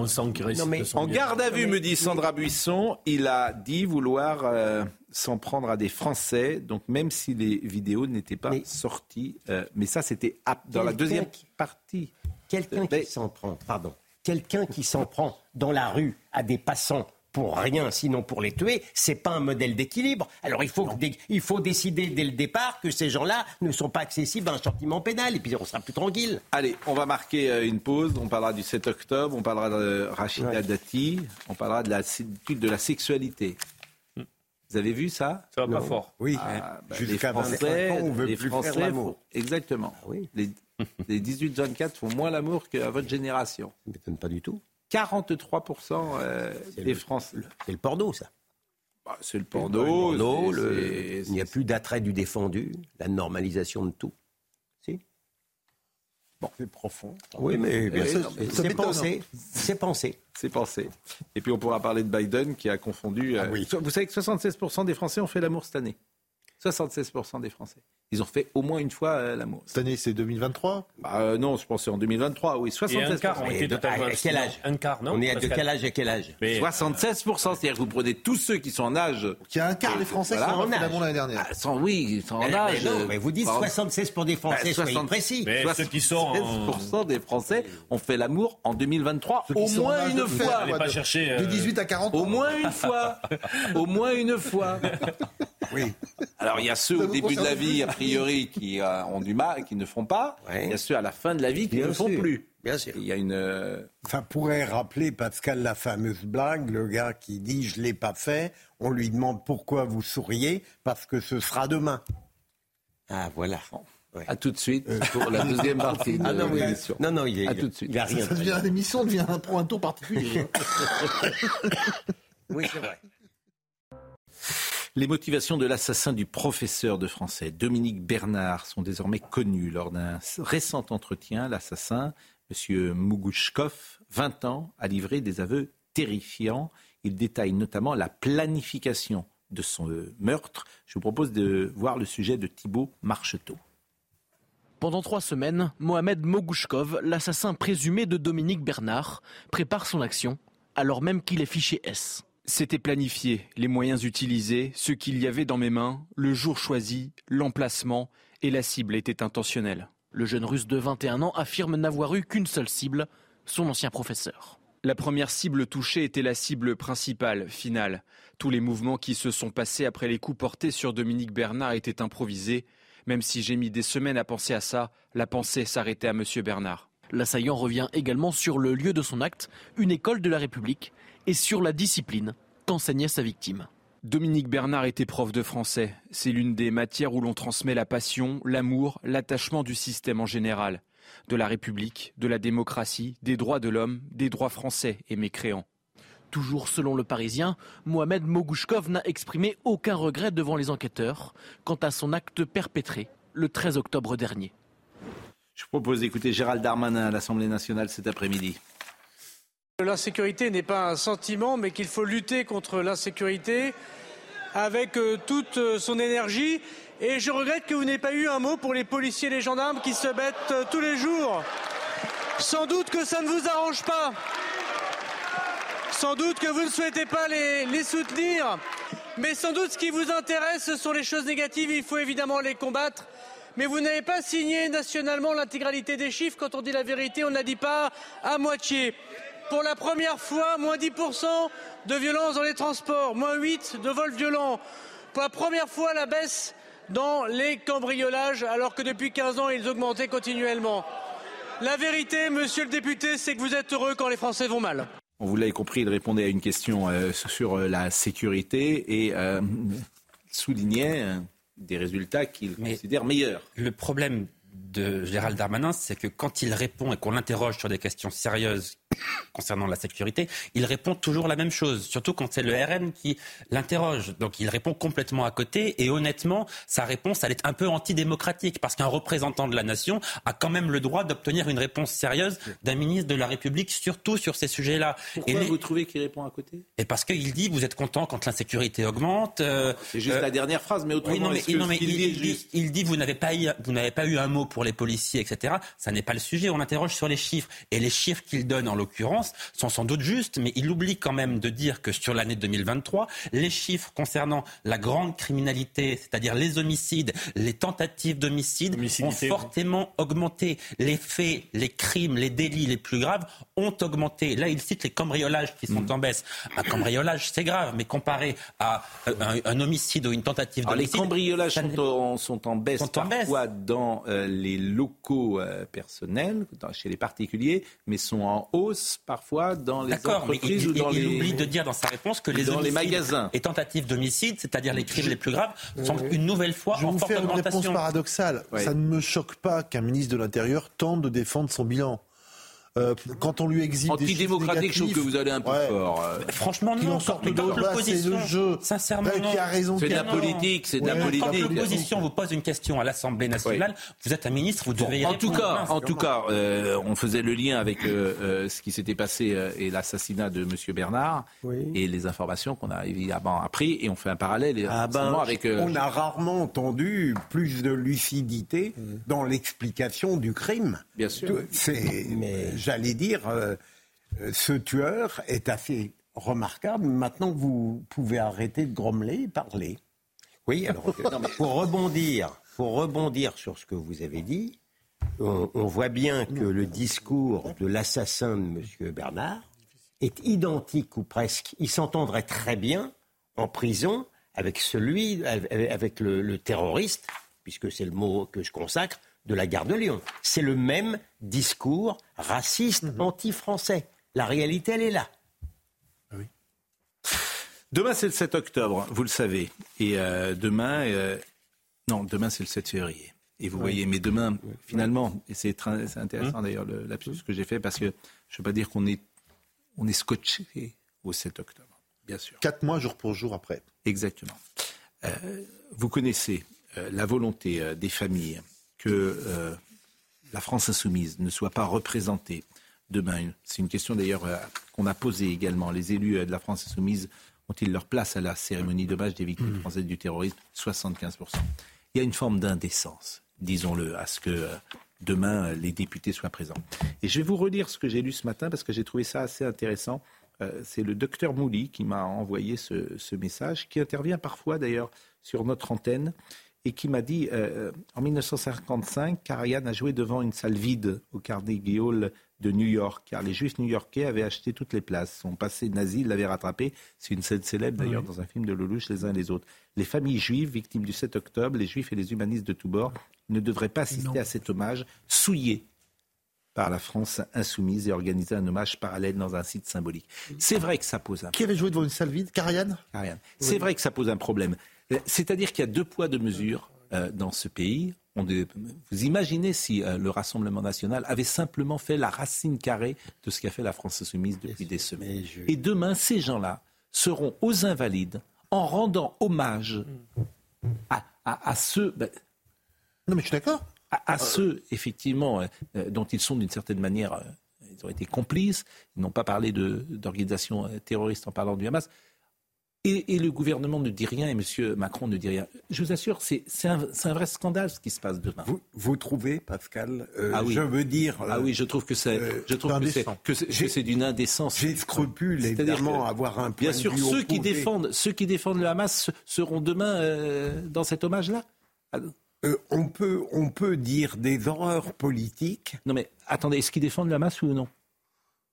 on sent qu'il reste Non, mais En garde à vue, me dit Sandra Buisson, il a dit vouloir euh, s'en prendre à des Français, donc même si les vidéos n'étaient pas Mais- sorties. euh, mais ça, c'était dans la Quelqu'un deuxième qui- partie. Quelqu'un qui s'en prend, pardon, Quelqu'un qui s'en prend dans la rue à des passants pour rien, sinon pour les tuer, c'est pas un modèle d'équilibre. Alors il faut, il faut décider dès le départ que ces gens-là ne sont pas accessibles à un châtiment pénal, et puis on sera plus tranquille. Allez, on va marquer euh, une pause. On parlera du 7 octobre, on parlera de Rachida Dati, on parlera de la, de la sexualité. Vous avez vu ça? Ça va pas fort. Oui, Ah, bah, jusqu'à les Français, 25 ans, on veut les plus Français faire l'amour. font- Exactement. Les, les 18-24 font moins l'amour qu'à votre génération. Ça ne m'étonne pas du tout. 43% euh, C'est des Français. C'est le porno, ça. Bah, c'est le Le porno. le- il n'y a plus d'attrait du défendu, la normalisation de tout. Si C'est profond. Oui, mais c'est pensé. C'est pensé. C'est pensé. Et puis on pourra parler de Biden qui a confondu. euh, oui. Vous savez que 76% des Français ont fait l'amour cette année. 76% des Français. Ils ont fait au moins une fois euh, l'amour. Cette année, c'est 2023 Bah, euh, non, je pense que c'est en 2023, oui. Et 76%. un quart ont Et été de- totalement à quel âge Un quart, non On est à de quel âge à quel âge Mais- 76%, c'est-à-dire que vous prenez tous ceux qui sont en âge. Il y a un quart des Français Voilà. qui ont En fait âge. l'amour l'année dernière. Ah, sans, oui, ils sont en Mais- âge. mais non, mais vous dites Pardon. 76 pour des Français, Bah, soyez 60 précis. Mais ceux qui sont en- 76% des Français ont fait l'amour en 2023 Ceux qui au sont moins une fois. Pas de- chercher, De euh, 18 à 40 Au ans. moins une fois. Au moins une fois. Oui. Alors il y a ceux au début de la vie. Priori, qui euh, ont du mal, qui ne font pas. Ouais. Il y a ceux à la fin de la vie qui Bien ne font plus. Bien sûr. Il y a une. euh, Ça pourrait rappeler, Pascal, la fameuse blague, le gars qui dit je l'ai pas fait, on lui demande pourquoi vous souriez, parce que ce sera demain. Ah, voilà. À tout de suite pour la deuxième partie de Ah non, l'émission. non, non, il À il- tout de suite. il a rien. Ça devient l'émission devient un, un tour particulier. Oui, c'est vrai. Les motivations de l'assassin du professeur de français, Dominique Bernard, sont désormais connues. Lors d'un récent entretien, l'assassin, M. Mougouchkov, 20 ans, a livré des aveux terrifiants. Il détaille notamment la planification de son euh, meurtre. Je vous propose de voir le sujet de Thibault Marcheteau. Pendant trois semaines, Mohamed Mogouchkov, l'assassin présumé de Dominique Bernard, prépare son action, alors même qu'il est fiché S. C'était planifié, les moyens utilisés, ce qu'il y avait dans mes mains, le jour choisi, l'emplacement et la cible étaient intentionnels. Le jeune russe de 21 ans affirme n'avoir eu qu'une seule cible, son ancien professeur. La première cible touchée était la cible principale, finale. Tous les mouvements qui se sont passés après les coups portés sur Dominique Bernard étaient improvisés. Même si j'ai mis des semaines à penser à ça, la pensée s'arrêtait à M. Bernard. L'assaillant revient également sur le lieu de son acte, une école de la République, et sur la discipline qu'enseignait sa victime. Dominique Bernard était prof de français. C'est l'une des matières où l'on transmet la passion, l'amour, l'attachement du système en général. De la République, de la démocratie, des droits de l'homme, des droits français et mécréants. Toujours selon le Parisien, Mohamed Mogouchkov n'a exprimé aucun regret devant les enquêteurs quant à son acte perpétré le 13 octobre dernier. Je vous propose d'écouter Gérald Darmanin à l'Assemblée nationale cet après-midi. L'insécurité n'est pas un sentiment, mais qu'il faut lutter contre l'insécurité avec euh, toute euh, son énergie. Et je regrette que vous n'ayez pas eu un mot pour les policiers et les gendarmes qui se battent euh, tous les jours. Sans doute que ça ne vous arrange pas. Sans doute que vous ne souhaitez pas les, les soutenir. Mais sans doute ce qui vous intéresse, ce sont les choses négatives. Il faut évidemment les combattre. Mais vous n'avez pas signé nationalement l'intégralité des chiffres. Quand on dit la vérité, on n'a dit pas à moitié. Pour la première fois, moins 10% de violence dans les transports, moins 8 de vols violents. Pour la première fois, la baisse dans les cambriolages, alors que depuis 15 ans, ils augmentaient continuellement. La vérité, monsieur le député, c'est que vous êtes heureux quand les Français vont mal. On vous l'avez compris, il répondait à une question euh, sur euh, la sécurité et euh, soulignait euh, des résultats qu'il considère meilleurs. Le problème de Gérald Darmanin, c'est que quand il répond et qu'on l'interroge sur des questions sérieuses concernant la sécurité, il répond toujours la même chose, surtout quand c'est le RN qui l'interroge. Donc il répond complètement à côté et honnêtement, sa réponse, elle est un peu antidémocratique parce qu'un représentant de la nation a quand même le droit d'obtenir une réponse sérieuse d'un ministre de la République, surtout sur ces sujets-là. Pourquoi et les- vous trouvez qu'il répond à côté? Et parce qu'il dit, vous êtes content quand l'insécurité augmente. euh, C'est juste euh, la dernière phrase, mais autrement, oui, non, mais, non, il, dit est il dit, juste? il dit, vous n'avez pas eu, vous n'avez pas eu un mot pour les policiers, etc. Ça n'est pas le sujet. On interroge sur les chiffres et les chiffres qu'il donne en l'occurrence, sont sans doute justes, mais il oublie quand même de dire que sur l'année 2023, les chiffres concernant la grande criminalité, c'est-à-dire les homicides, les tentatives d'homicide, ont fortement augmenté. Les faits, les crimes, les délits les plus graves ont augmenté. Là, il cite les cambriolages qui sont mm. en baisse. Un cambriolage, c'est grave, mais comparé à euh, un, homicide ou une tentative d'homicide... Les cambriolages sont en, baisse parfois dans euh, les locaux euh, personnels, chez les particuliers, mais sont en hausse parfois dans les entreprises il, ou dans il, les... il oublie de dire dans sa réponse que les dans les magasins et tentatives d'homicide, c'est-à-dire les crimes les plus graves, sont une nouvelle fois je en vous forte faire une augmentation. réponse paradoxale. Ça ne me choque pas qu'un ministre de l'Intérieur tente de défendre son bilan. Euh, quand on lui des Antidémocratique, je trouve que vous allez un peu Ouais. fort. euh. Franchement, non. en sortent Mais quand. Bah, l'opposition, le jeu. sincèrement, Bah, qui a raison, C'est de la politique, c'est de la politique. Quand l'opposition vous pose une question à l'Assemblée nationale, vous êtes un ministre, vous devez y En tout répondre. cas, en tout cas, euh, on faisait le lien avec euh, euh, ce qui s'était passé euh, et l'assassinat de Monsieur Bernard et les informations qu'on a évidemment appris et on fait un parallèle Ah ben, avec. euh, on a rarement entendu plus de lucidité dans l'explication du crime. Bien sûr. C'est, j'allais dire, euh, euh, ce tueur est assez remarquable. Maintenant, vous pouvez arrêter de grommeler et parler. Oui, alors, non, mais pour rebondir, pour rebondir sur ce que vous avez dit, on, on voit bien que le discours de l'assassin de M. Bernard est identique ou presque. Il s'entendrait très bien en prison avec celui, avec le, le terroriste, puisque c'est le mot que je consacre, de la gare de Lyon. C'est le même discours raciste, anti-français. La réalité, elle est là. Demain, c'est le 7 octobre, vous le savez. Et euh, demain, euh, non, demain, c'est le 7 février. Et vous voyez, mais demain, finalement, et c'est intéressant d'ailleurs le lapsus que j'ai fait, parce que je ne veux pas dire qu'on est, on est scotché au 7 octobre, bien sûr. Quatre mois, jour pour jour après. Exactement. Euh, vous connaissez euh, la volonté euh, des familles que euh, la France insoumise ne soit pas représentée demain. C'est une question d'ailleurs euh, qu'on a posée également. Les élus euh, de la France insoumise ont-ils leur place à la cérémonie d'hommage des victimes françaises du terrorisme? 75%. Il y a une forme d'indécence, disons-le, à ce que demain les députés soient présents. Et je vais vous relire ce que j'ai lu ce matin parce que j'ai trouvé ça assez intéressant. C'est le docteur Mouli qui m'a envoyé ce, ce message, qui intervient parfois d'ailleurs sur notre antenne et qui m'a dit euh, en 1955, Karajan a joué devant une salle vide au Carnegie Hall de New York, car les juifs new-yorkais avaient acheté toutes les places. Son passé nazi l'avait rattrapé. C'est une scène célèbre d'ailleurs dans un film de Lelouch, les uns et les autres. Les familles juives, victimes du 7 octobre, les juifs et les humanistes de tous bords, ne devraient pas assister à cet hommage souillé par la France insoumise et organiser un hommage parallèle dans un site symbolique. C'est vrai que ça pose un Qui avait joué devant une salle vide? Karian Ariane. C'est vrai que ça pose un problème. Euh, C'est-à-dire qu'il y a deux poids, deux mesures euh, dans ce pays. On vous imaginez si euh, le Rassemblement national avait simplement fait la racine carrée de ce qu'a fait la France insoumise depuis des semaines. Et demain, ces gens-là seront aux Invalides en rendant hommage à, à- à ceux. ben, non, mais je suis d'accord. À, à ceux, effectivement, euh, dont ils sont d'une certaine manière. ils ont été complices. Ils n'ont pas parlé d'organisation terroriste en parlant du Hamas. Et, et le gouvernement ne dit rien et M. Macron ne dit rien. Je vous assure, c'est un, vrai scandale ce qui se passe demain. Vous, vous trouvez, Pascal euh, Ah oui. Je veux dire. Ah oui, je trouve que c'est, je trouve que c'est, d'une indécence. J'ai scrupule, évidemment, à avoir un point Bien de sûr, vue ceux qui défendent, ceux qui défendent le Hamas se- seront demain euh, dans cet hommage-là. Euh, on, peut, on peut dire des horreurs politiques. Non mais attendez, est-ce qu'ils défendent le Hamas ou non?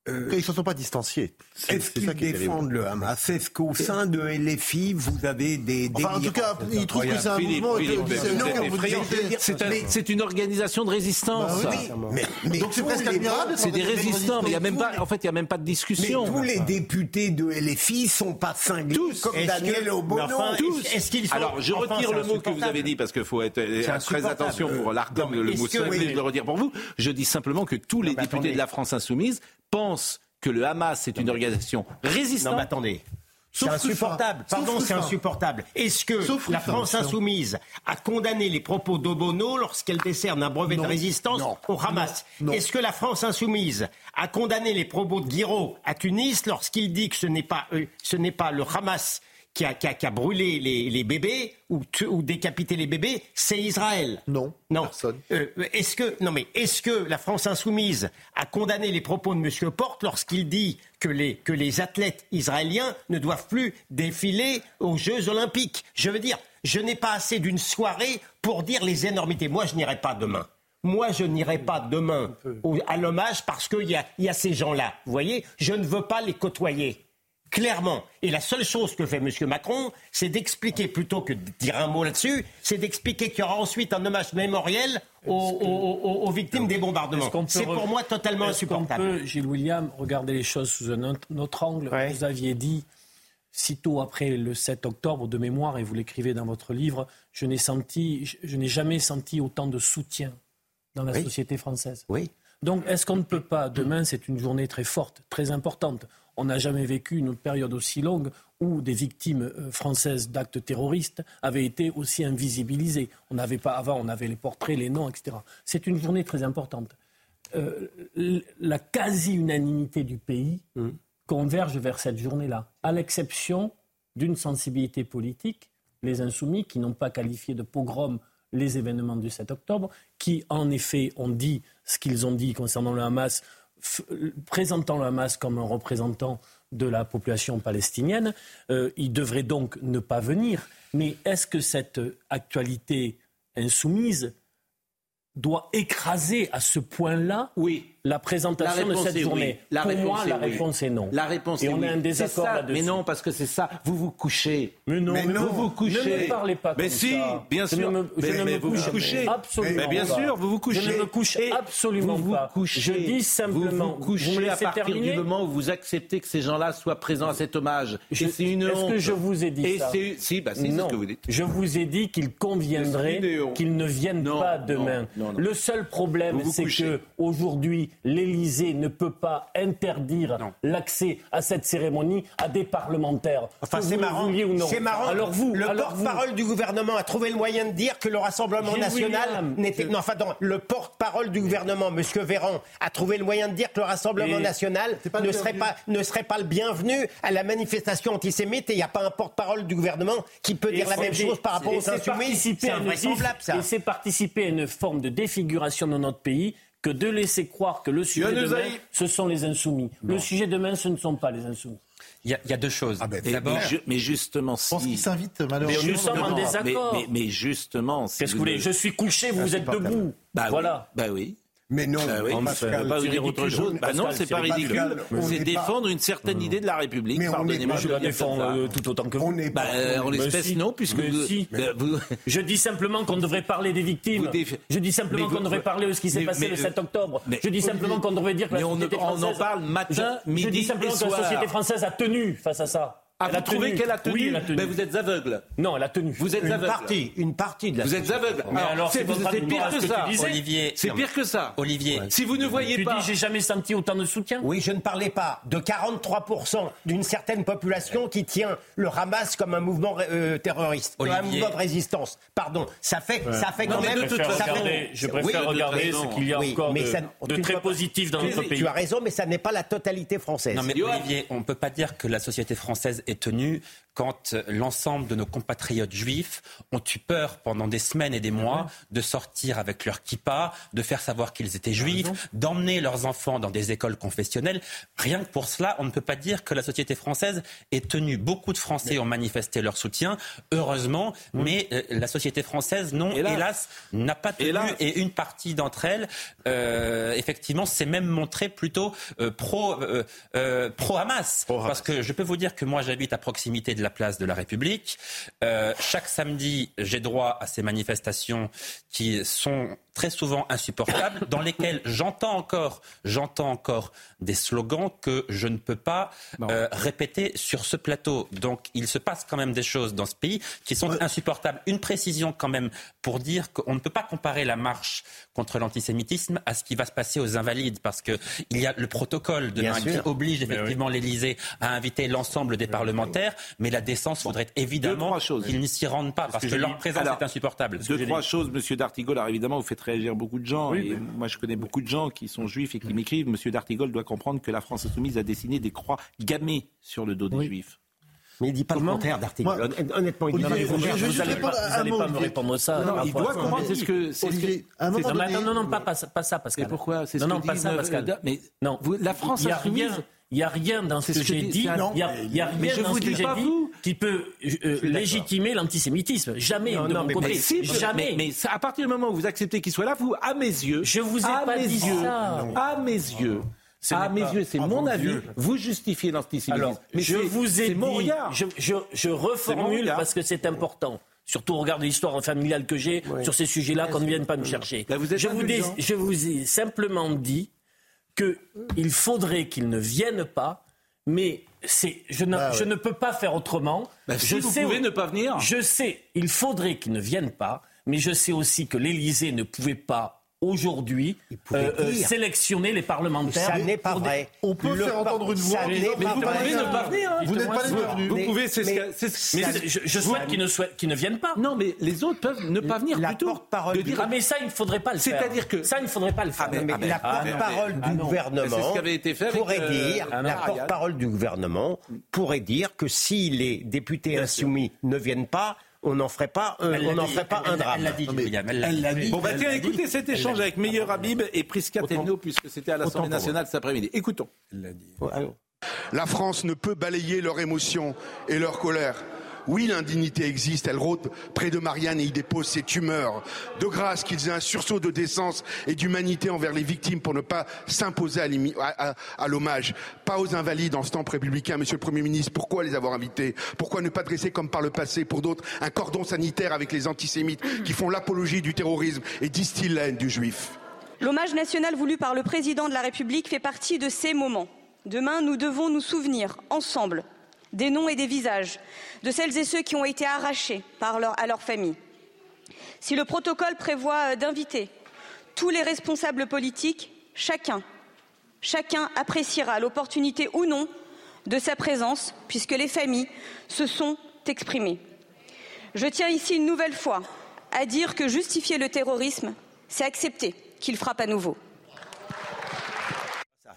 Euh, Ils ne se sont pas distanciés. C'est- Est-ce c'est ça qu'ils défendent le Hamas Est-ce qu'au sein de LFI, vous avez des... Enfin, en tout cas, ils trouvent que c'est un Philippe, mouvement. C'est un- c'est une organisation de résistance. Bah oui, mais- mais Donc c'est tous presque admirable, C'est des résistants, mais il y a même pas, en fait, il y a même pas de Mais discussion. tous les députés de LFI sont pas cinglés comme Est-ce Daniel Obono. Tous. Est-ce qu'ils sont- Alors, je retire c'est le mot que vous avez dit parce qu'il faut être euh, C'est très attention pour l'ARCOM, le mot cinglé, je le retire pour vous. Je dis simplement que tous les députés de la France insoumise pensent que le Hamas est une organisation résistante. Non, mais attendez. C'est insupportable. Pardon, c'est insupportable. Est-ce que Sauf la France insoumise a condamné les propos d'Obono lorsqu'elle décerne un brevet Non. de résistance Non. au Hamas? Est-ce que la France insoumise a condamné les propos de Guiraud à Tunis lorsqu'il dit que ce n'est pas, euh, ce n'est pas le Hamas qui a, qui a- qui a brûlé les, les bébés ou, tu- ou décapité les bébés, c'est Israël. Non. Non. Euh, est-ce que non mais est-ce que la France insoumise a condamné les propos de M. Porte lorsqu'il dit que les que les athlètes israéliens ne doivent plus défiler aux Jeux Olympiques? Je veux dire, je n'ai pas assez d'une soirée pour dire les énormités. Moi, je n'irai pas demain. Moi, je n'irai pas demain au- à l'hommage parce qu'il y a, il y a ces gens-là. Vous voyez, je ne veux pas les côtoyer. Clairement. Et la seule chose que fait M. Macron, c'est d'expliquer, plutôt que de dire un mot là-dessus, c'est d'expliquer qu'il y aura ensuite un hommage mémoriel aux, aux- aux- aux victimes des bombardements. C'est pour re- moi totalement Est-ce qu'on insupportable. peut, Gilles William, regarder les choses sous un autre- angle Vous aviez dit, sitôt après le 7 octobre, de mémoire, et vous l'écrivez dans votre livre, je n'ai senti, je, je n'ai jamais senti autant de soutien dans la Oui. société française. Oui. Donc, est-ce qu'on ne peut pas, demain, c'est une journée très forte, très importante. On n'a jamais vécu une période aussi longue où des victimes euh, françaises d'actes terroristes avaient été aussi invisibilisées. On n'avait pas avant, on avait les portraits, les noms, etc. C'est une journée très importante. Euh, la quasi-unanimité du pays converge vers cette journée-là, à l'exception d'une sensibilité politique, les insoumis, qui n'ont pas qualifié de pogrom les événements du 7 octobre, qui en effet ont dit ce qu'ils ont dit concernant le Hamas, présentant le Hamas comme un représentant de la population palestinienne. Euh, ils devraient donc ne pas venir. Mais est-ce que cette actualité insoumise doit écraser à ce point-là oui. La présentation La de cette journée oui. La Pour réponse moi, est la oui. réponse est non. La réponse Et est on oui. a un désaccord là-dessus. Mais non, parce que c'est ça. Vous vous couchez. Mais non, mais vous non. vous couchez. Ne me parlez pas Mais comme si, ça. bien Je sûr. ne me- je mais ne mais me vous couche vous couchez. absolument Mais bien pas. sûr, vous vous couchez. Je ne me couche Et absolument vous vous pas. couchez. Je dis simplement, Vous vous couchez vous me à partir terminer du moment où vous acceptez que ces gens-là soient présents à cet hommage. Je- c'est une Est-ce que je vous ai dit Et ça Si, bah, si, c'est ce que vous dites. Je vous ai dit qu'il conviendrait qu'ils ne viennent pas demain. Le seul problème, Vous vous c'est que aujourd'hui, l'Élysée ne peut pas interdire l'accès à cette cérémonie à des parlementaires. Enfin, Que c'est marrant. vouliez ou non. C'est marrant. Alors vous, le alors vous. porte-parole du gouvernement a trouvé le moyen de dire que le Rassemblement Gilles national William, n'était. je- Non, enfin, non, le porte-parole du gouvernement, Monsieur Véran, a trouvé le moyen de dire que le Rassemblement Et- national pas ne serait pas, ne serait pas le bienvenu à la manifestation antisémite et il n'y a pas un porte-parole du gouvernement qui peut dire Et la même chose par rapport aux insoumis. C'est invraisemblable, ça. Et c'est participer à une forme de défiguration de notre pays que de laisser croire que le sujet Yohann demain, ce sont les insoumis. Le sujet demain, ce ne sont pas les insoumis. Il y, a- il y a deux choses. Et- D'abord, mais, ju- mais justement, si. Je pense qu'il s'invite Mais malheureusement. nous sommes en désaccord. Mais, mais, mais justement. si Qu'est-ce que vous voulez? Je suis couché, vous êtes debout. Bah voilà. Oui, bah oui. Mais non, Bah oui, Pascal, pas dire autre chose. Bah non, c'est pas ridicule. C'est défendre une certaine idée de la République. Mais on n'est Pardonnez-moi Je la défends euh, tout autant que vous. On n'est Bah, pas. euh, en l'espèce, si. non, puisque vous, si. euh, vous- Je dis simplement qu'on devrait parler des victimes. Déf- Je dis simplement qu'on devrait parler de ce qui s'est passé mais- le 7 octobre. mais- je dis simplement qu'on devrait dire que la société on en française... parle matin, midi je dis simplement que la soir. société française a tenu face à ça. Ah, Elle vous a trouvez tenu. qu'elle a tenu Oui, elle a tenu. Mais vous êtes aveugle. Non, elle a tenu. Vous êtes Une aveugle. partie, une partie de la Vous êtes aveugle. Mais alors, c'est pire que que ça. Olivier, C'est pire que ça. Olivier, Si vous ne voyez Tu pas. dis, j'ai jamais senti autant de soutien Oui, je ne parlais pas de 43% d'une certaine population qui tient le Hamas comme un mouvement euh, terroriste, comme un Olivier. mouvement de résistance. Pardon, ça fait, ça fait Non, quand même. de toute Je préfère regarder, Oui, ce qu'il y a Oui, encore mais de, ça- de tu très positif dans notre pays. Tu as raison, mais ça n'est pas la totalité française. Non mais Olivier, on ne peut pas dire que la société française est tenue quand l'ensemble de nos compatriotes juifs ont eu peur pendant des semaines et des mois de sortir avec leur kippa, de faire savoir qu'ils étaient juifs, d'emmener leurs enfants dans des écoles confessionnelles. Rien que pour cela, on ne peut pas dire que la société française est tenue. Beaucoup de Français ont manifesté leur soutien, heureusement, mais euh, la société française, non, Hélas. hélas, n'a pas tenu. Et une partie d'entre elles, euh, effectivement, s'est même montrée plutôt euh, pro, euh, euh, pro-Hamas. Parce que je peux vous dire que moi, j'habite à proximité de la place de la République. Euh, chaque samedi, j'ai droit à ces manifestations qui sont très souvent insupportables, dans lesquelles j'entends encore, j'entends encore des slogans que je ne peux pas euh, répéter sur ce plateau. Donc, il se passe quand même des choses dans ce pays qui sont insupportables. Une précision quand même pour dire qu'on ne peut pas comparer la marche contre l'antisémitisme à ce qui va se passer aux Invalides, parce que il y a le protocole demain qui oblige effectivement l'Élysée à inviter l'ensemble des parlementaires, mais la décence faudrait évidemment qu'ils n'y s'y rendent pas, parce que que, leur présence Alors, est insupportable. Deux, trois choses, Monsieur D'Artigol. Alors évidemment, vous faites réagir beaucoup de gens. et moi, je connais beaucoup de gens qui sont juifs et qui m'écrivent. Monsieur D'Artigol doit comprendre que la France insoumise a dessiné des croix gammées sur le dos des juifs. Mais il dit pas le contraire d'Artigol. Honnêtement, il dit Olivier, pas le contraire. je- Vous n'allez pas, à vous pas me répondre ça. Non, par il doit comprendre. C'est ce que- c'est ce que- Non, mais non, non, pas, pas, ça- pas ça, Pascal. Et pourquoi Non, non, pas ça, Pascal. mais non, vous- la France insoumise- rien. Il n'y a rien dans ce que que j'ai dit- il y a, y a rien je dans vous ce que j'ai dit vous. qui peut euh, légitimer l'antisémitisme. Jamais, Non, de non, mon mais- côté. mais Si, Jamais. Mais, mais à partir du moment où vous acceptez qu'il soit là, vous, à mes yeux, Je vous ai à pas mes dit yeux, ça. à mes yeux, Ce à mes yeux, c'est mon avis. yeux. Vous justifiez l'antisémitisme. Mais je vous ai mon dit, regard. je, je, je mon reformule parce que c'est important. Surtout au regard de l'histoire familiale que j'ai sur ces sujets-là, qu'on ne vienne pas me chercher. Là, vous êtes je, vous je vous ai simplement dit qu'il faudrait qu'ils ne viennent pas, mais c'est, je, ne, Bah ouais. je ne peux pas faire autrement. Bah, si je vous pouvez ne pas venir. Je sais, il faudrait qu'ils ne viennent pas, mais je sais aussi que l'Élysée ne pouvait pas aujourd'hui euh, euh, sélectionner les parlementaires. Ça n'est pas vrai. On peut Le faire entendre une voix. Mais pas vous pouvez ne pas venir. hein. Vous n'êtes pas les bienvenus. Vous Mais- pouvez, c'est ce mais- que- c'est ce- Mais mais c'est- je, je souhaite qu'ils ne, souhaitent- qu'ils ne viennent pas. Non, mais les autres peuvent ne pas venir La plutôt. porte-parole dire- Ah mais ça, il ne faudrait pas le faire. C'est-à-dire que- ça, il ne faudrait pas le faire. Ah, mais- Mais ah la ah, porte-parole ah, du gouvernement C'est ce qui avait été fait avec, pourrait euh, dire, ah, la porte-parole du gouvernement pourrait dire que si les députés insoumis ne viennent pas, on n'en ferait pas, euh, on n'en ferait pas elle- un drame. Elle l'a dit. Bon, bah tiens, écoutez cet échange avec. Meilleur Habib et Prisca Thévenot, puisque c'était à l'Assemblée nationale cet après-midi. Écoutons. La France ne peut balayer leur émotion et leur colère. Oui, l'indignité existe, elle rôde près de Marianne et y dépose ses tumeurs. De grâce qu'ils aient un sursaut de décence et d'humanité envers les victimes pour ne pas s'imposer à, l'hommage. Pas aux invalides en ce temps républicain, Monsieur le Premier ministre. Pourquoi les avoir invités? Pourquoi ne pas dresser comme par le passé pour d'autres un cordon sanitaire avec les antisémites qui font l'apologie du terrorisme et distillent la haine du juif? L'hommage national voulu par le président de la République fait partie de ces moments. Demain, nous devons nous souvenir, ensemble, des noms et des visages de celles et ceux qui ont été arrachés à leur famille. Si le protocole prévoit euh, d'inviter tous les responsables politiques, chacun, chacun appréciera l'opportunité ou non de sa présence, puisque les familles se sont exprimées. Je tiens ici une nouvelle fois à dire que justifier le terrorisme, c'est accepter qu'il frappe à nouveau.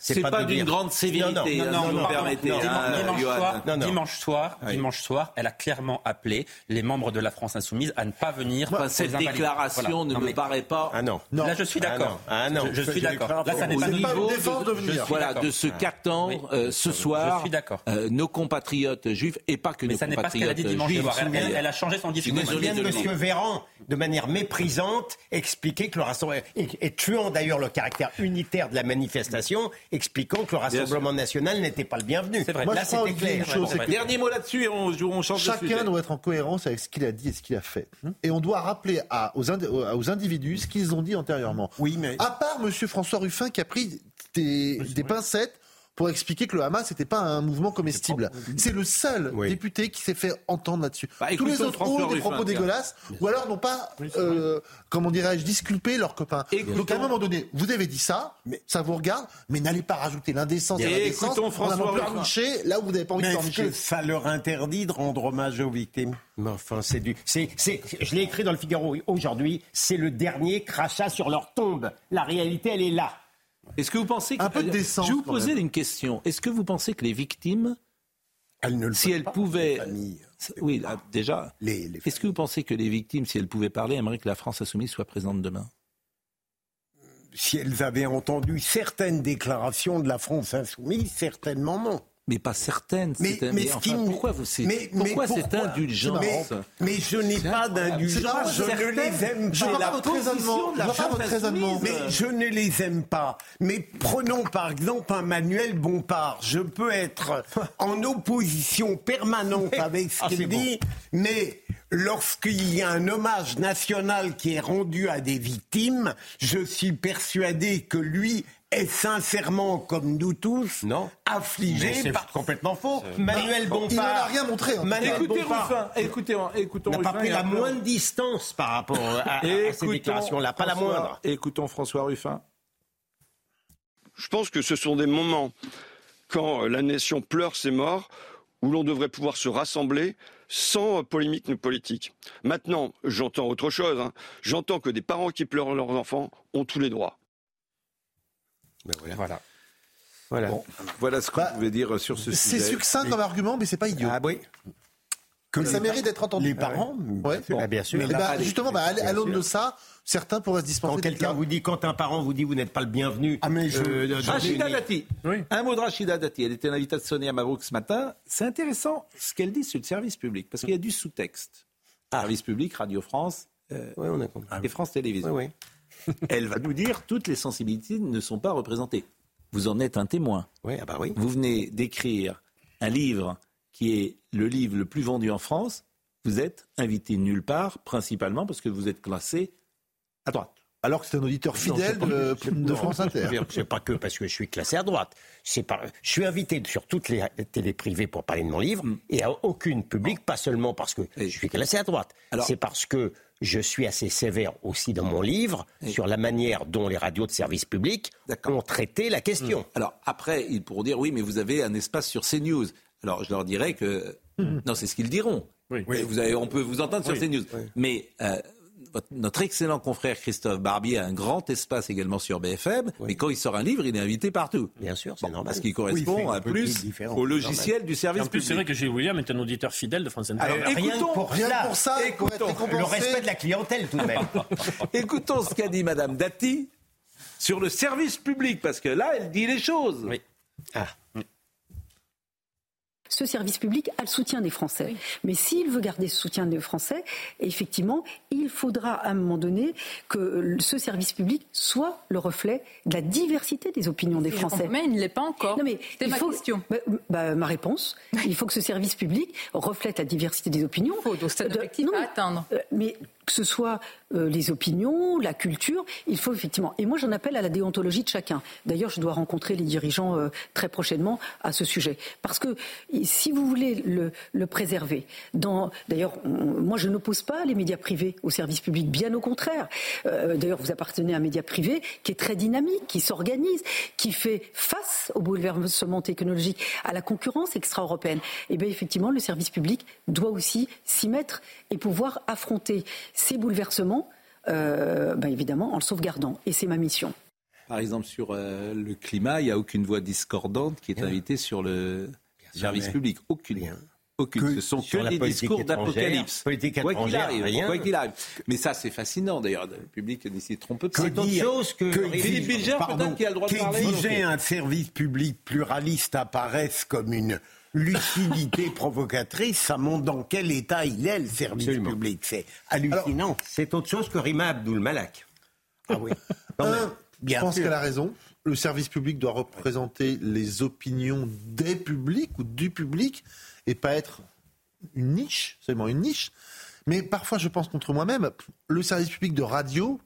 C'est pas, de d'une grande sévérité, Non, non, hein, non, non, hein, dimanche, Johan. soir, Non, non. dimanche soir, Oui. dimanche soir, elle a clairement appelé les membres de la France insoumise à ne pas venir. Aux cette déclaration Voilà. ne Non, me paraît pas. Ah non. Non. Là, je suis Ah d'accord. non. Ah non. Je, je suis d'accord. Là, ça n'est pas pas de de, venir. voilà, de ce qu'attendent euh, ce soir Je suis d'accord. euh, nos compatriotes juifs et pas que Mais nos ça n'est pas ce qu'elle a compatriotes dit dimanche juifs. soir. Elle, a changé son discours. désolé Vient de de le M. dire. Véran, de manière méprisante, expliquer que le rassemblement, et tuant d'ailleurs le caractère unitaire de la manifestation, expliquant que le Rassemblement national n'était pas le bienvenu. C'est vrai. Moi, Là, c'était clair. chose, c'est que Dernier mot là-dessus et on, on change de sujet. Chacun doit être en cohérence avec ce qu'il a dit et ce qu'il a fait. Et on doit rappeler à- aux, indi- aux individus ce qu'ils ont dit antérieurement. Oui, mais À part M. François Ruffin qui a pris des, des pincettes pour expliquer que le Hamas n'était pas un mouvement comestible. C'est le seul Oui. député qui s'est fait entendre là-dessus. Bah, Tous les autres ont des propos dégueulasses ou alors n'ont pas, euh, comment dirais-je, disculpé leurs copains. Écoutons- Donc à un moment donné, vous avez dit ça, ça vous regarde, mais n'allez pas rajouter l'indécence et l'indécence en là où vous n'avez pas envie Mais de est-ce que pleurnicher. ça leur interdit de rendre hommage aux victimes? Mais enfin, c'est du. c'est- c'est- je l'ai écrit dans le Figaro aujourd'hui, c'est le dernier crachat sur leur tombe. La réalité, elle est là. Est-ce que vous pensez que Un peu de décence, Je vous même. une question. Est-ce que vous pensez que les victimes, Elles ne le si elles pas, pouvaient, les familles. oui, là, déjà, Les- les est-ce que vous pensez que les victimes, si elles pouvaient parler, aimeraient que la France insoumise soit présente demain? Si elles avaient entendu certaines déclarations de la France insoumise, certainement non. Mais pas certaines. Mais, c'est- mais mais ce enfin, qui me- pourquoi vous c'est- mais- pourquoi cette indulgence mais, mais je n'ai pas d'indulgence, je ne les aime pas. votre raisonnement. Raisonnement. Mais je ne les aime pas. Mais prenons par exemple un Manuel Bompard. Je peux être en opposition permanente avec ce Ah, qu'il dit, mais lorsqu'il y a un hommage national qui est rendu à des victimes, je suis persuadé que lui est sincèrement, comme nous tous, Non. affligé par... complètement faux. Manuel Bompard. Il n'en a rien montré. en. Manuel Écoutez Bompard Ruffin, écoutez, écoutons n'a pas pris la moindre distance par rapport à, à- à ces déclarations-là, pas la moindre. Écoutons François Ruffin. Je pense que ce sont des moments quand la nation pleure ses morts où l'on devrait pouvoir se rassembler sans polémique ni politique. Maintenant, j'entends autre chose. hein. J'entends que des parents qui pleurent leurs enfants ont tous les droits. Ben voilà. Voilà. Voilà. Bon, voilà ce qu'on pouvait dire sur ce sujet. C'est succinct comme argument, mais c'est pas idiot. Ah oui. Mais ça mérite d'être entendu. Les parents, Ouais. Ah, bien sûr. Mais bah, justement, bah, à Bien l'aune de ça, certains pourraient se dispenser. Quand quelqu'un vous dit, quand un parent vous dit vous n'êtes pas le bienvenu, Ah, mais je- euh, Rachida une- Dati. Un mot de Rachida Dati. Elle était l'invitée de Sonia Mabrouk ce matin. C'est intéressant ce qu'elle dit sur le service public, parce qu'il y a du sous-texte. Service public, Radio France euh, Ouais, on a compris. et France Télévisions. Ouais, Elle va nous dire toutes les sensibilités ne sont pas représentées. Vous en êtes un témoin. Ouais, ah bah oui. Vous venez d'écrire un livre qui est le livre le plus vendu en France. Vous êtes invité nulle part, principalement parce que vous êtes classé à droite. Alors que c'est un auditeur fidèle Non, de, France Inter. C'est pas que parce que je suis classé à droite. C'est pas, je suis invité sur toutes les télés privées pour parler de mon livre Mm. et à aucune public, pas seulement parce que je suis classé à droite. Alors- C'est parce que je suis assez sévère aussi dans mon livre sur la manière dont les radios de service public ont traité la question. Alors après, ils pourront dire oui, mais vous avez un espace sur CNews. Alors je leur dirais que non, c'est ce qu'ils diront. Mais Vous avez, on peut vous entendre sur Oui. CNews. Mais euh, votre- notre excellent confrère Christophe Barbier a un grand espace également sur BFM. Mais quand il sort un livre, il est invité partout. Bien sûr, c'est normal. Parce qu'il Oui, correspond une à plus au logiciel du service En plus, c'est vrai public. que Gilles William est un auditeur fidèle de France Inter. Alors, écoutons, que pour rien pour ça, écoutons, le respect de la clientèle tout de même. Écoutons ce qu'a dit Madame Dati sur le service public, parce que là, elle dit les choses. Ah. Ce service public a le soutien des Français. Mais s'il veut garder ce soutien des Français, effectivement, il faudra à un moment donné que ce service public soit le reflet de la diversité des opinions des Français. mais il ne l'est pas encore. Non, mais C'était il ma faut- question. Bah, bah, ma réponse, il faut que ce service public reflète la diversité des opinions. donc c'est un De- objectif non, à mais- atteindre. euh, mais que ce soit euh, les opinions, la culture, il faut effectivement. Et moi, j'en appelle à la déontologie de chacun. D'ailleurs, je dois rencontrer les dirigeants euh, très prochainement à ce sujet. Parce que si vous voulez le, préserver, d'ailleurs, moi, je n'oppose pas les médias privés au service public, bien au contraire. Euh, d'ailleurs, vous appartenez à un média privé qui est très dynamique, qui s'organise, qui fait face au bouleversement technologique, à la concurrence extra-européenne. Et bien, effectivement, le service public doit aussi s'y mettre et pouvoir affronter ces bouleversements, euh, ben, évidemment, en le sauvegardant. Et c'est ma mission. Par exemple, sur euh, le climat, il n'y a aucune voix discordante qui est invitée sur le service Jamais. public. Aucune. Aucune. Ce sont que des discours d'apocalypse. politique Quoi qu'il arrive, rien. quoi qu'il arrive. Mais ça, c'est fascinant d'ailleurs. Le public ne s'y trompe pas. Que dire que Philippe Bilger, pardon, peut-être, qui a le droit de parler. qu'exiger un service public pluraliste apparaisse comme une lucidité provocatrice, ça montre dans quel état il est le service Absolument. public. C'est hallucinant. C'est autre chose que Rima Abdul Malak. Ah oui. Un, Bien je pense qu'elle a raison. Le service public doit représenter les opinions des publics ou du public et pas être une niche, seulement une niche. Mais parfois, je pense contre moi-même, le service public de radio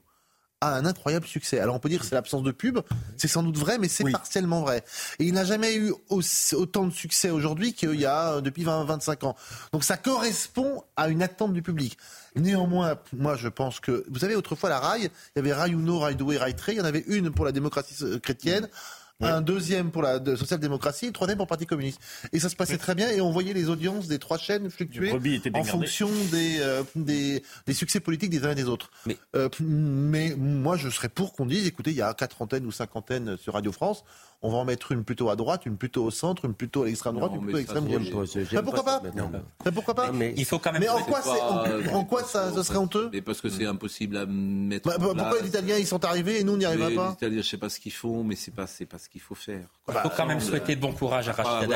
a un incroyable succès. Alors on peut dire que c'est l'absence de pub, c'est sans doute vrai, mais c'est partiellement vrai. Et il n'a jamais eu aussi- autant de succès aujourd'hui qu'il y a euh, depuis 20-25 ans. Donc ça correspond à une attente du public. Néanmoins, moi je pense que, vous savez, autrefois la RAI, il y avait RAI Uno, RAI Doué, RAI Tré, il y en avait une pour la démocratie euh, un deuxième pour la de- social-démocratie, troisième pour le Parti communiste. Et ça se passait très bien et on voyait les audiences des trois chaînes fluctuer en fonction des, euh, des, des succès politiques des uns et des autres. Mais, mais moi, je serais pour qu'on dise, écoutez, il y a quatre antennes ou cinq antennes sur Radio France, on va en mettre une plutôt à droite, une plutôt au centre, une plutôt à l'extrême droite, Non, une plutôt à l'extrême gauche. Mais pourquoi pas pas non. Pourquoi pas Mais il faut quand même Mais en C'est quoi, c'est, pas- en, en quoi ça, serait honteux Mais parce que c'est impossible à mettre. Bah, en bah, Pourquoi place. les Italiens, ils sont arrivés et nous, on n'y arrivera pas Les Italiens, je sais pas ce qu'ils font, mais c'est pas, c'est pas ce qu'il faut faire. Il faut quand même souhaiter bon courage à Ah, Rachida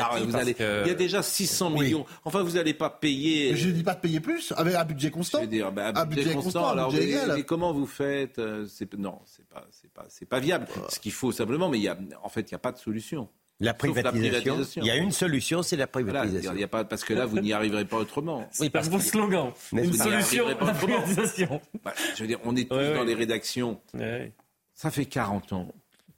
Dati. Il y a déjà 600 millions. Enfin, vous n'allez pas payer. Je ne dis pas de payer plus, avec un budget constant. Je veux dire, bah, Un budget, constant. alors, mais, comment vous faites euh, c'est, Non, c'est pas, c'est pas, c'est pas viable. Ce qu'il faut simplement, mais il y a, en fait, il n'y a pas de solution. La privatisation. Il y a une solution, c'est la Voilà, privatisation. il y a pas, parce que là, vous n'y arriverez pas autrement. Oui, parce que slogan. Vous Une solution, pas la privatisation. Bah, je veux dire, on est tous Ouais, dans ouais. les rédactions. Ça fait 40 ans.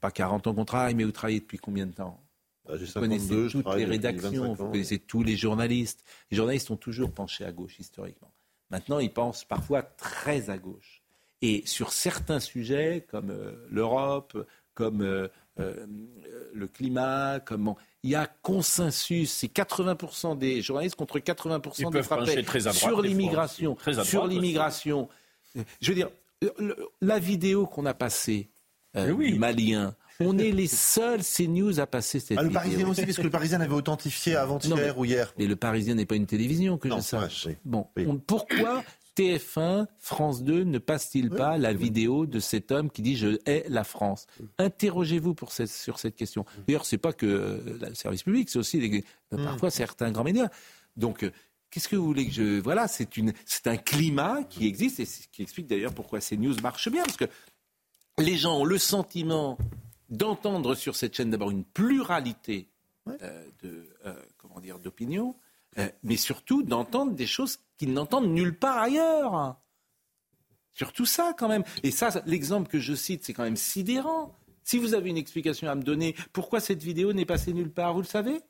Pas 40 ans qu'on travaille, mais vous travaillez depuis combien de temps Bah, Vous connaissez 52, je toutes les rédactions, 25 vous connaissez tous les journalistes. Les journalistes ont toujours penché à gauche historiquement. Maintenant, ils pensent parfois très à gauche. Et sur certains sujets, comme euh, l'Europe, comme euh, euh, le climat, comme il y a consensus. C'est 80% des journalistes contre 80% Ils des peuvent frappés pencher très à droite, sur l'immigration. Sur l'immigration. Je veux dire, le- la vidéo qu'on a passée euh, oui. du Malien On est les seuls CNews à passer cette Ah, le vidéo. Parisien aussi, parce que le Parisien avait authentifié avant-hier ou hier. Mais le Parisien n'est pas une télévision, que Non, je sache. ouais, oui. Bon, on- pourquoi TF1, France 2 ne passe-t-il pas la vidéo de cet homme qui dit je hais la France Interrogez-vous pour cette- sur cette question. D'ailleurs, c'est pas que euh, le service public, c'est aussi les- parfois certains grands médias. Donc, euh, qu'est-ce que vous voulez que je voilà C'est une, c'est un climat qui existe et qui explique d'ailleurs pourquoi ces news marchent bien, parce que les gens ont le sentiment d'entendre sur cette chaîne d'abord une pluralité euh, de comment dire d'opinions, mais surtout d'entendre des choses qu'ils n'entendent nulle part ailleurs. Surtout ça quand même. Et ça, l'exemple que je cite, c'est quand même sidérant. Si vous avez une explication à me donner, pourquoi cette vidéo n'est passée nulle part, vous le savez?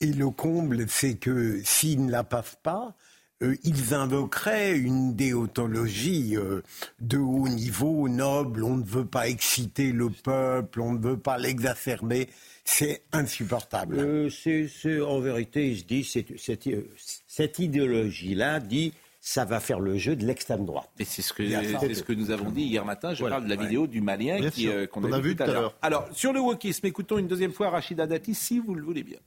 Et le comble, c'est que s'ils ne la passent pas, euh, ils invoqueraient une déontologie euh, de haut niveau, noble. On ne veut pas exciter le peuple, on ne veut pas l'exacerber. C'est insupportable. Euh, c'est- c'est- en vérité, il se dit, c'est- cette, cette idéologie-là dit, ça va faire le jeu de l'extrême droite. Et c'est ce que, c'est ce nous avons dit hier matin. Je Voilà. parle de la Ouais. vidéo du Malien Bien qui, sûr. euh, qu'on On a, a vu tout à tout à l'heure. l'heure. Alors, sur le wokisme, écoutons une deuxième fois Rachida Dati, si vous le voulez bien.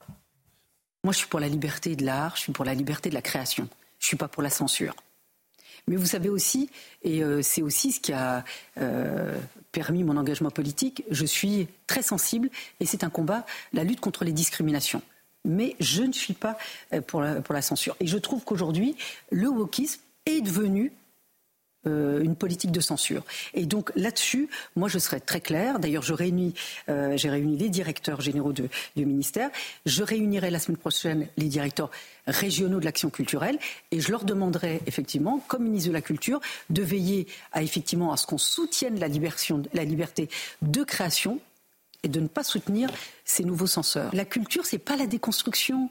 Moi, je suis pour la liberté de l'art, je suis pour la liberté de la création. Je suis pas pour la censure. Mais vous savez aussi, et euh, c'est aussi ce qui a euh, permis mon engagement politique, je suis très sensible, et c'est un combat, la lutte contre les discriminations. Mais je ne suis pas euh, pour la, pour la censure. Et je trouve qu'aujourd'hui, le wokisme est devenu euh, une politique de censure. Et donc là-dessus, moi je serais très claire. D'ailleurs, euh, j'ai réuni les directeurs généraux du ministère. Je réunirai la semaine prochaine les directeurs régionaux de l'action culturelle et je leur demanderai effectivement, comme ministre de la Culture, de veiller à effectivement à ce qu'on soutienne la, la liberté de création et de ne pas soutenir ces nouveaux censeurs. La culture, c'est pas la déconstruction.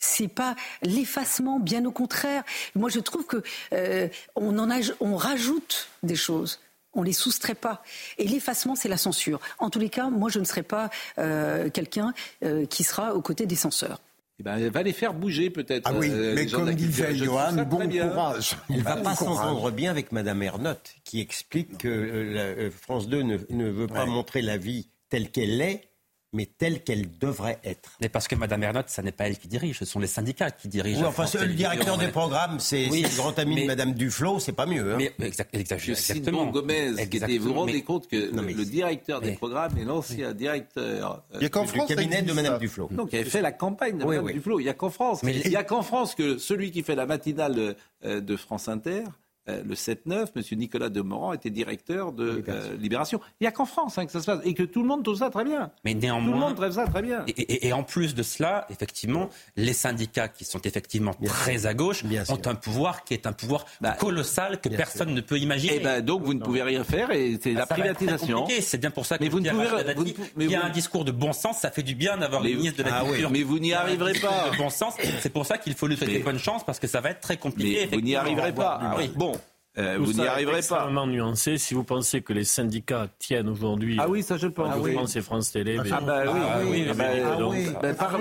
C'est pas l'effacement, bien au contraire. Moi, je trouve que euh, on en a, on rajoute des choses. On les soustrait pas. Et l'effacement, c'est la censure. En tous les cas, moi, je ne serai pas euh, quelqu'un euh, qui sera aux côtés des censeurs. Eh ben, elle va les faire bouger peut-être. Ah oui, euh, mais comme disait Johan, bon courage. Il va pas s'entendre bien avec Madame Ernotte, qui explique que euh, la- euh, France 2 ne, ne veut pas montrer la vie telle qu'elle est, mais telle qu'elle devrait être. Mais parce que Madame Ernotte, ça n'est pas elle qui dirige, ce sont les syndicats qui dirigent. Oui, la enfin, France le directeur des programmes, c'est Oui, le grand ami mais- de Madame Duflo, c'est pas mieux. hein. Mais exact, exact- Monsieur exactement. Gomez, qui était, vous vous Exactement, rendez compte que Non, le, mais le c'est- directeur des programmes est l'ancien directeur euh, Il y a qu'en du France, cabinet de ça. Duflo. donc, qui avait fait la campagne de Oui, Madame oui. Duflo. Il n'y a qu'en France. Mais il n'y a qu'en France que celui qui fait la matinale euh, de France Inter, euh, le 7-9, M. Nicolas Demorand, était directeur de euh, Libération. Il n'y a qu'en France hein, que ça se passe. Et que tout le monde trouve ça très bien. Mais Tout le néanmoins, monde trouve ça très bien. Et, et- et en plus de cela, effectivement, les syndicats qui sont effectivement très à gauche Bien sûr. ont un pouvoir qui est un pouvoir Bah, colossal que personne ne peut imaginer. Et ben donc vous ne pouvez rien faire et c'est la très privatisation. C'est bien pour ça que Mais vous ne pouvez- vous mais qu'il y a vous- un discours de bon sens, ça fait du bien d'avoir une ministre de la Ah oui, Culture. mais vous n'y arriverez pas. De bon sens, c'est pour ça qu'il faut lui souhaiter bonne chance parce que ça va être très compliqué. Vous n'y arriverez pas. Ah. Bon, euh, vous n'y arriverez pas. extrêmement nuancé. Si vous pensez que les syndicats tiennent aujourd'hui Ah oui, ça je le pense. à oui. France France Télé, mais- Ah bah oui, Ah oui, Ah bah, mais ah donc, oui.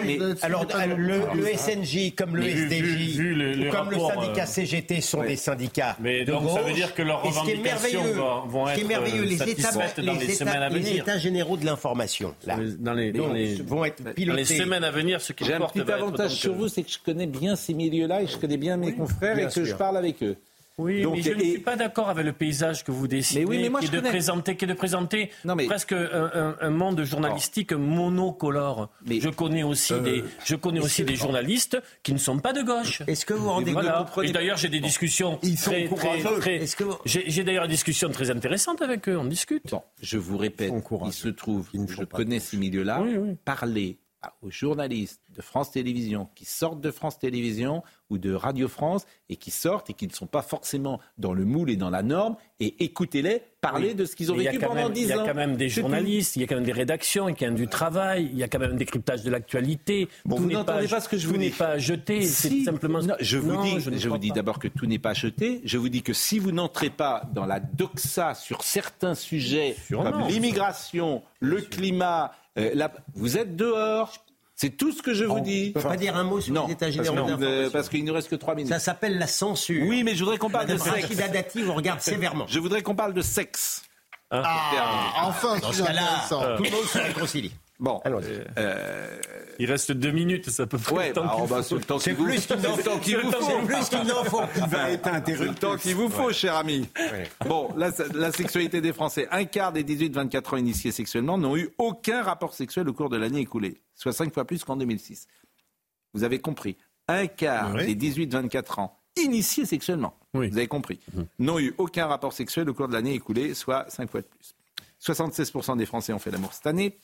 Mais- Alors, euh, le, le SNJ comme le SDJ vu- vu les- les ou comme rapports, le syndicat euh, CGT sont des syndicats Mais de donc, ça veut dire que leurs Et ce qui est revendications merveilleux- vont- vont ce qui est être, merveilleux, euh, les états, satisfaites dans les semaines à les venir. états généraux de l'information là, dans les, vont- les- être dans les pilotés. semaines à venir, ce qui J'ai un petit avantage sur euh, vous, c'est que je connais bien ces milieux-là et je connais bien mes confrères et que je parle avec eux. Oui, Donc, mais je ne suis pas d'accord avec le paysage que vous dessinez, Mais oui, mais moi, qui, est de présenter, qui est de présenter Non, mais- presque un, un- monde journalistique monocolore. Mais- je connais aussi Euh, des, je connais aussi des journalistes qui ne sont pas de gauche. Est-ce que vous vous rendez Voilà. compte Et d'ailleurs, j'ai des discussions Ils sont très, courageux. très- Est-ce que vous- J'ai j'ai d'ailleurs des discussions très intéressantes avec eux. On discute. Bon, je vous répète, il se trouve, je connais ces milieux-là, Oui, oui. parler aux journalistes de France Télévisions qui sortent de France Télévisions ou de Radio France et qui sortent et qui ne sont pas forcément dans le moule et dans la norme et écoutez-les parler Oui. de ce qu'ils ont Mais vécu pendant 10 ans. Il y a quand même des C'est journalistes, il y a quand même des rédactions, il y a quand même du travail, il y a quand même un décryptage de l'actualité. Bon, Tout vous n'entendez pas ce que je vous tout dis. n'est pas jeté, c'est Si. simplement. Non, je vous Non, dis, je vous dis pas. d'abord que tout n'est pas jeté. Je vous dis que si vous n'entrez pas dans la doxa sur certains sujets Sûrement. comme l'immigration, le climat, euh, vous êtes dehors. C'est tout ce que je vous dis. On peut pas dire un mot sur Non, les états parce généraux d'information. euh, parce qu'il ne reste que trois minutes. Ça s'appelle la censure. Oui, mais je voudrais qu'on parle de sexe. Vous regarde sévèrement. Je voudrais qu'on parle de sexe. Ah, enfin, Dans c'est ce cas-là, intéressant. tout le monde se réconcilie. Bon, Euh, Il reste deux minutes, ça peut faire Ouais, le temps bah, qu'il va faut. sur le temps C'est qu'il plus qu'il vous C'est faut. plus qu'il n'en faut. Il va être C'est le interrompu. temps qu'il vous faut, cher ami. Bon, la, la sexualité des Français. Un quart des 18-24 ans initiés sexuellement n'ont eu aucun rapport sexuel au cours de l'année écoulée, soit cinq fois plus qu'en 2006. Vous avez compris. Un quart Oui. des 18-24 ans initiés sexuellement, vous avez compris, n'ont eu aucun rapport sexuel au cours de l'année écoulée, soit cinq fois de plus. 76% des Français ont fait l'amour cette année.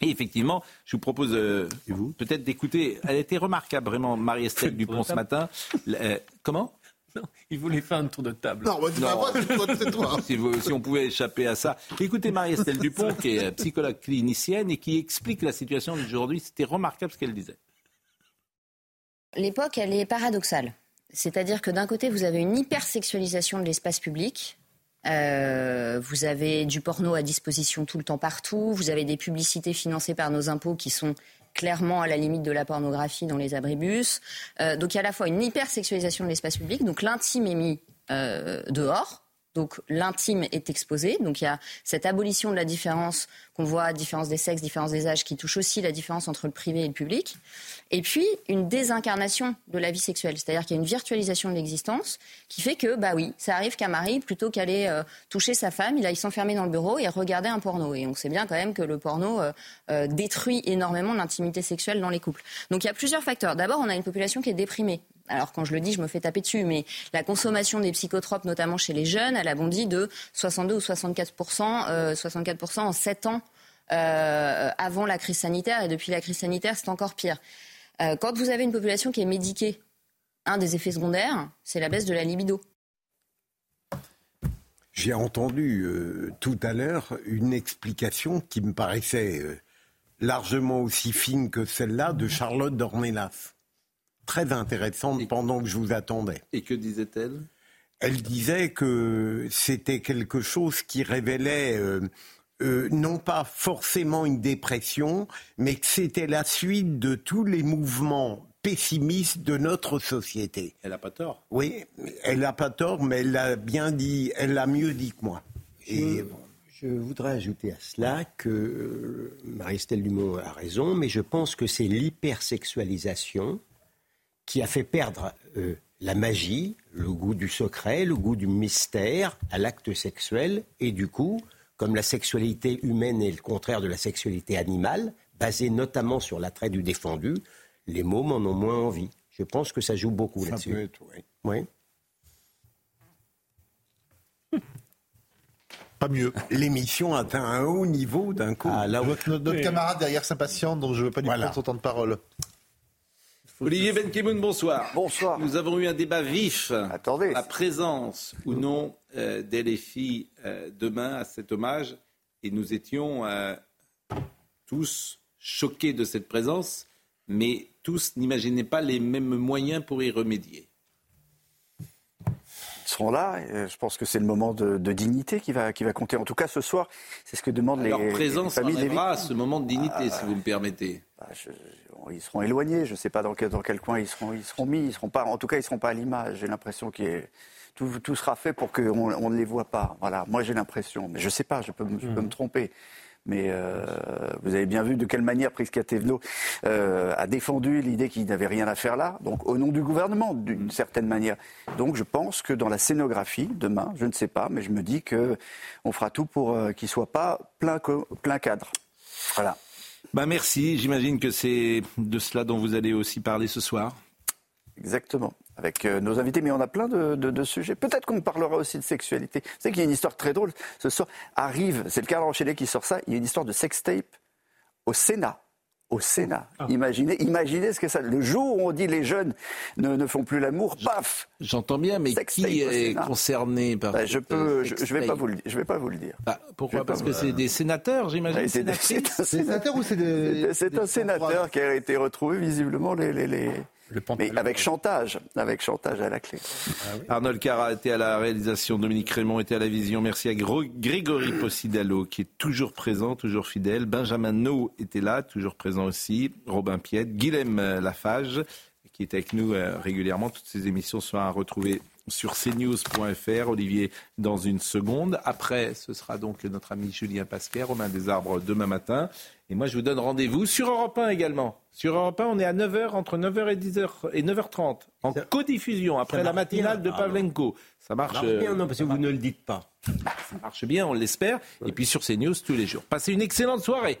Et effectivement, je vous propose euh, peut-être d'écouter. Elle était remarquable, vraiment, Marie-Estelle Dupont ce matin. Euh, comment Non, il voulait faire un tour de table. Non, moi, c'est pas moi, c'est toi, toi. si, vous- si on pouvait échapper à ça. Écoutez Marie-Estelle Dupont, qui est euh, psychologue clinicienne et qui explique la situation d'aujourd'hui. C'était remarquable ce qu'elle disait. L'époque, elle est paradoxale. C'est-à-dire que d'un côté, vous avez une hypersexualisation de l'espace public. Euh, vous avez du porno à disposition tout le temps partout. Vous avez des publicités financées par nos impôts qui sont clairement à la limite de la pornographie dans les abribus. Euh, donc il y a à la fois une hypersexualisation de l'espace public, donc l'intime est mis euh, dehors. Donc l'intime est exposé. Donc il y a cette abolition de la différence qu'on voit, différence des sexes, différence des âges, qui touche aussi la différence entre le privé et le public. Et puis une désincarnation de la vie sexuelle, c'est-à-dire qu'il y a une virtualisation de l'existence qui fait que, bah oui, ça arrive qu'un mari, plutôt qu'aller euh, toucher sa femme, il aille s'enfermer dans le bureau et regarder un porno. Et on sait bien quand même que le porno euh, euh, détruit énormément l'intimité sexuelle dans les couples. Donc il y a plusieurs facteurs. D'abord, on a une population qui est déprimée. Alors quand je le dis, je me fais taper dessus, mais la consommation des psychotropes, notamment chez les jeunes, elle a bondi de 62 ou 64% euh, 64% en 7 ans euh, avant la crise sanitaire. Et depuis la crise sanitaire, c'est encore pire. Euh, quand vous avez une population qui est médiquée, un des effets secondaires, c'est la baisse de la libido. J'ai entendu euh, tout à l'heure une explication qui me paraissait largement aussi fine que celle-là de Charlotte Dornelas. Très intéressante pendant que je vous attendais. Et que disait-elle? Elle disait que c'était quelque chose qui révélait euh, euh, non pas forcément une dépression, mais que c'était la suite de tous les mouvements pessimistes de notre société. Elle n'a pas tort. Oui, elle n'a pas tort, mais elle l'a bien dit, elle l'a mieux dit que moi. Et je voudrais ajouter à cela que euh, Marie-Estelle Dumont a raison, mais je pense que c'est l'hypersexualisation qui a fait perdre euh, la magie, le goût du secret, le goût du mystère à l'acte sexuel. Et du coup, comme la sexualité humaine est le contraire de la sexualité animale, basée notamment sur l'attrait du défendu, les mômes en ont moins envie. Je pense que ça joue beaucoup Ça là-dessus. peut être, oui. Oui. Pas mieux. L'émission atteint un haut niveau d'un coup. Ah, là, notre, notre Oui. camarade derrière s'impatiente, donc je ne veux pas lui Voilà. prendre son temps de parole. Olivier Benkemoun, bonsoir. Bonsoir. Nous avons eu un débat vif. Attendez. La présence ou non euh, d'LFI euh, demain à cet hommage. Et nous étions euh, tous choqués de cette présence, mais tous n'imaginaient pas les mêmes moyens pour y remédier. Ils seront là. euh, je pense que c'est le moment de, de dignité qui va, qui va compter. En tout cas, ce soir, c'est ce que demandent les, Leur les présence familles des victimes. ce moment de dignité, Ah, si vous me permettez. Bah, je- ils seront éloignés. Je ne sais pas dans quel, dans quel coin ils seront, ils seront mis. Ils seront pas, en tout cas, ils ne seront pas à l'image. J'ai l'impression que tout, tout sera fait pour qu'on on ne les voit pas. Voilà. Moi, j'ai l'impression. Mais je ne sais pas. Je peux, me- je peux me tromper. Mais euh, vous avez bien vu de quelle manière Prisca Thévenot euh, a défendu l'idée qu'il n'avait rien à faire là, donc au nom du gouvernement, d'une certaine manière. Donc je pense que dans la scénographie, demain, je ne sais pas, mais je me dis qu'on fera tout pour euh, qu'il ne soit pas plein, plein cadre. Voilà. Bah merci, j'imagine que c'est de cela dont vous allez aussi parler ce soir. Exactement. Avec euh, nos invités, mais on a plein de, sujets. Peut-être qu'on parlera aussi de sexualité. Vous savez qu'il y a une histoire très drôle. Ce soir arrive, c'est le cadre enchaîné qui sort ça, il y a une histoire de sextape au Sénat. Au Sénat. Imaginez, imaginez ce que ça. Le jour où on dit les jeunes ne, ne font plus l'amour, paf J'entends bien, mais qui est concerné par Bah, je peux, euh, je, je vais pas vous le, je vais pas vous le dire. Bah, pourquoi? Parce que c'est des sénateurs, j'imagine. C'est un sénateur ou c'est des- C'est un sénateur qui a été retrouvé visiblement les, les, les- mais avec chantage, avec chantage à la clé. Arnold Cara était à la réalisation, Dominique Raymond était à la vision. Merci à Grégory Possidalo qui est toujours présent, toujours fidèle. Benjamin No était là, toujours présent aussi. Robin Piette, Guilhem Lafage qui est avec nous euh, régulièrement. Toutes ces émissions sont à retrouver sur cnews.fr. Olivier, dans une seconde. Après, ce sera donc notre ami Julien Pasquet, Romain Desarbres, demain matin. Et moi, je vous donne rendez-vous sur Europe 1 également. Sur Europe 1, on est à 9h, entre 9h et 10h et 9h30, en codiffusion, après la matinale de Pavlenko. Ça marche, Ça marche bien, non, parce que vous ne le dites pas. Ça marche bien, on l'espère. Et puis sur CNews tous les jours. Passez une excellente soirée.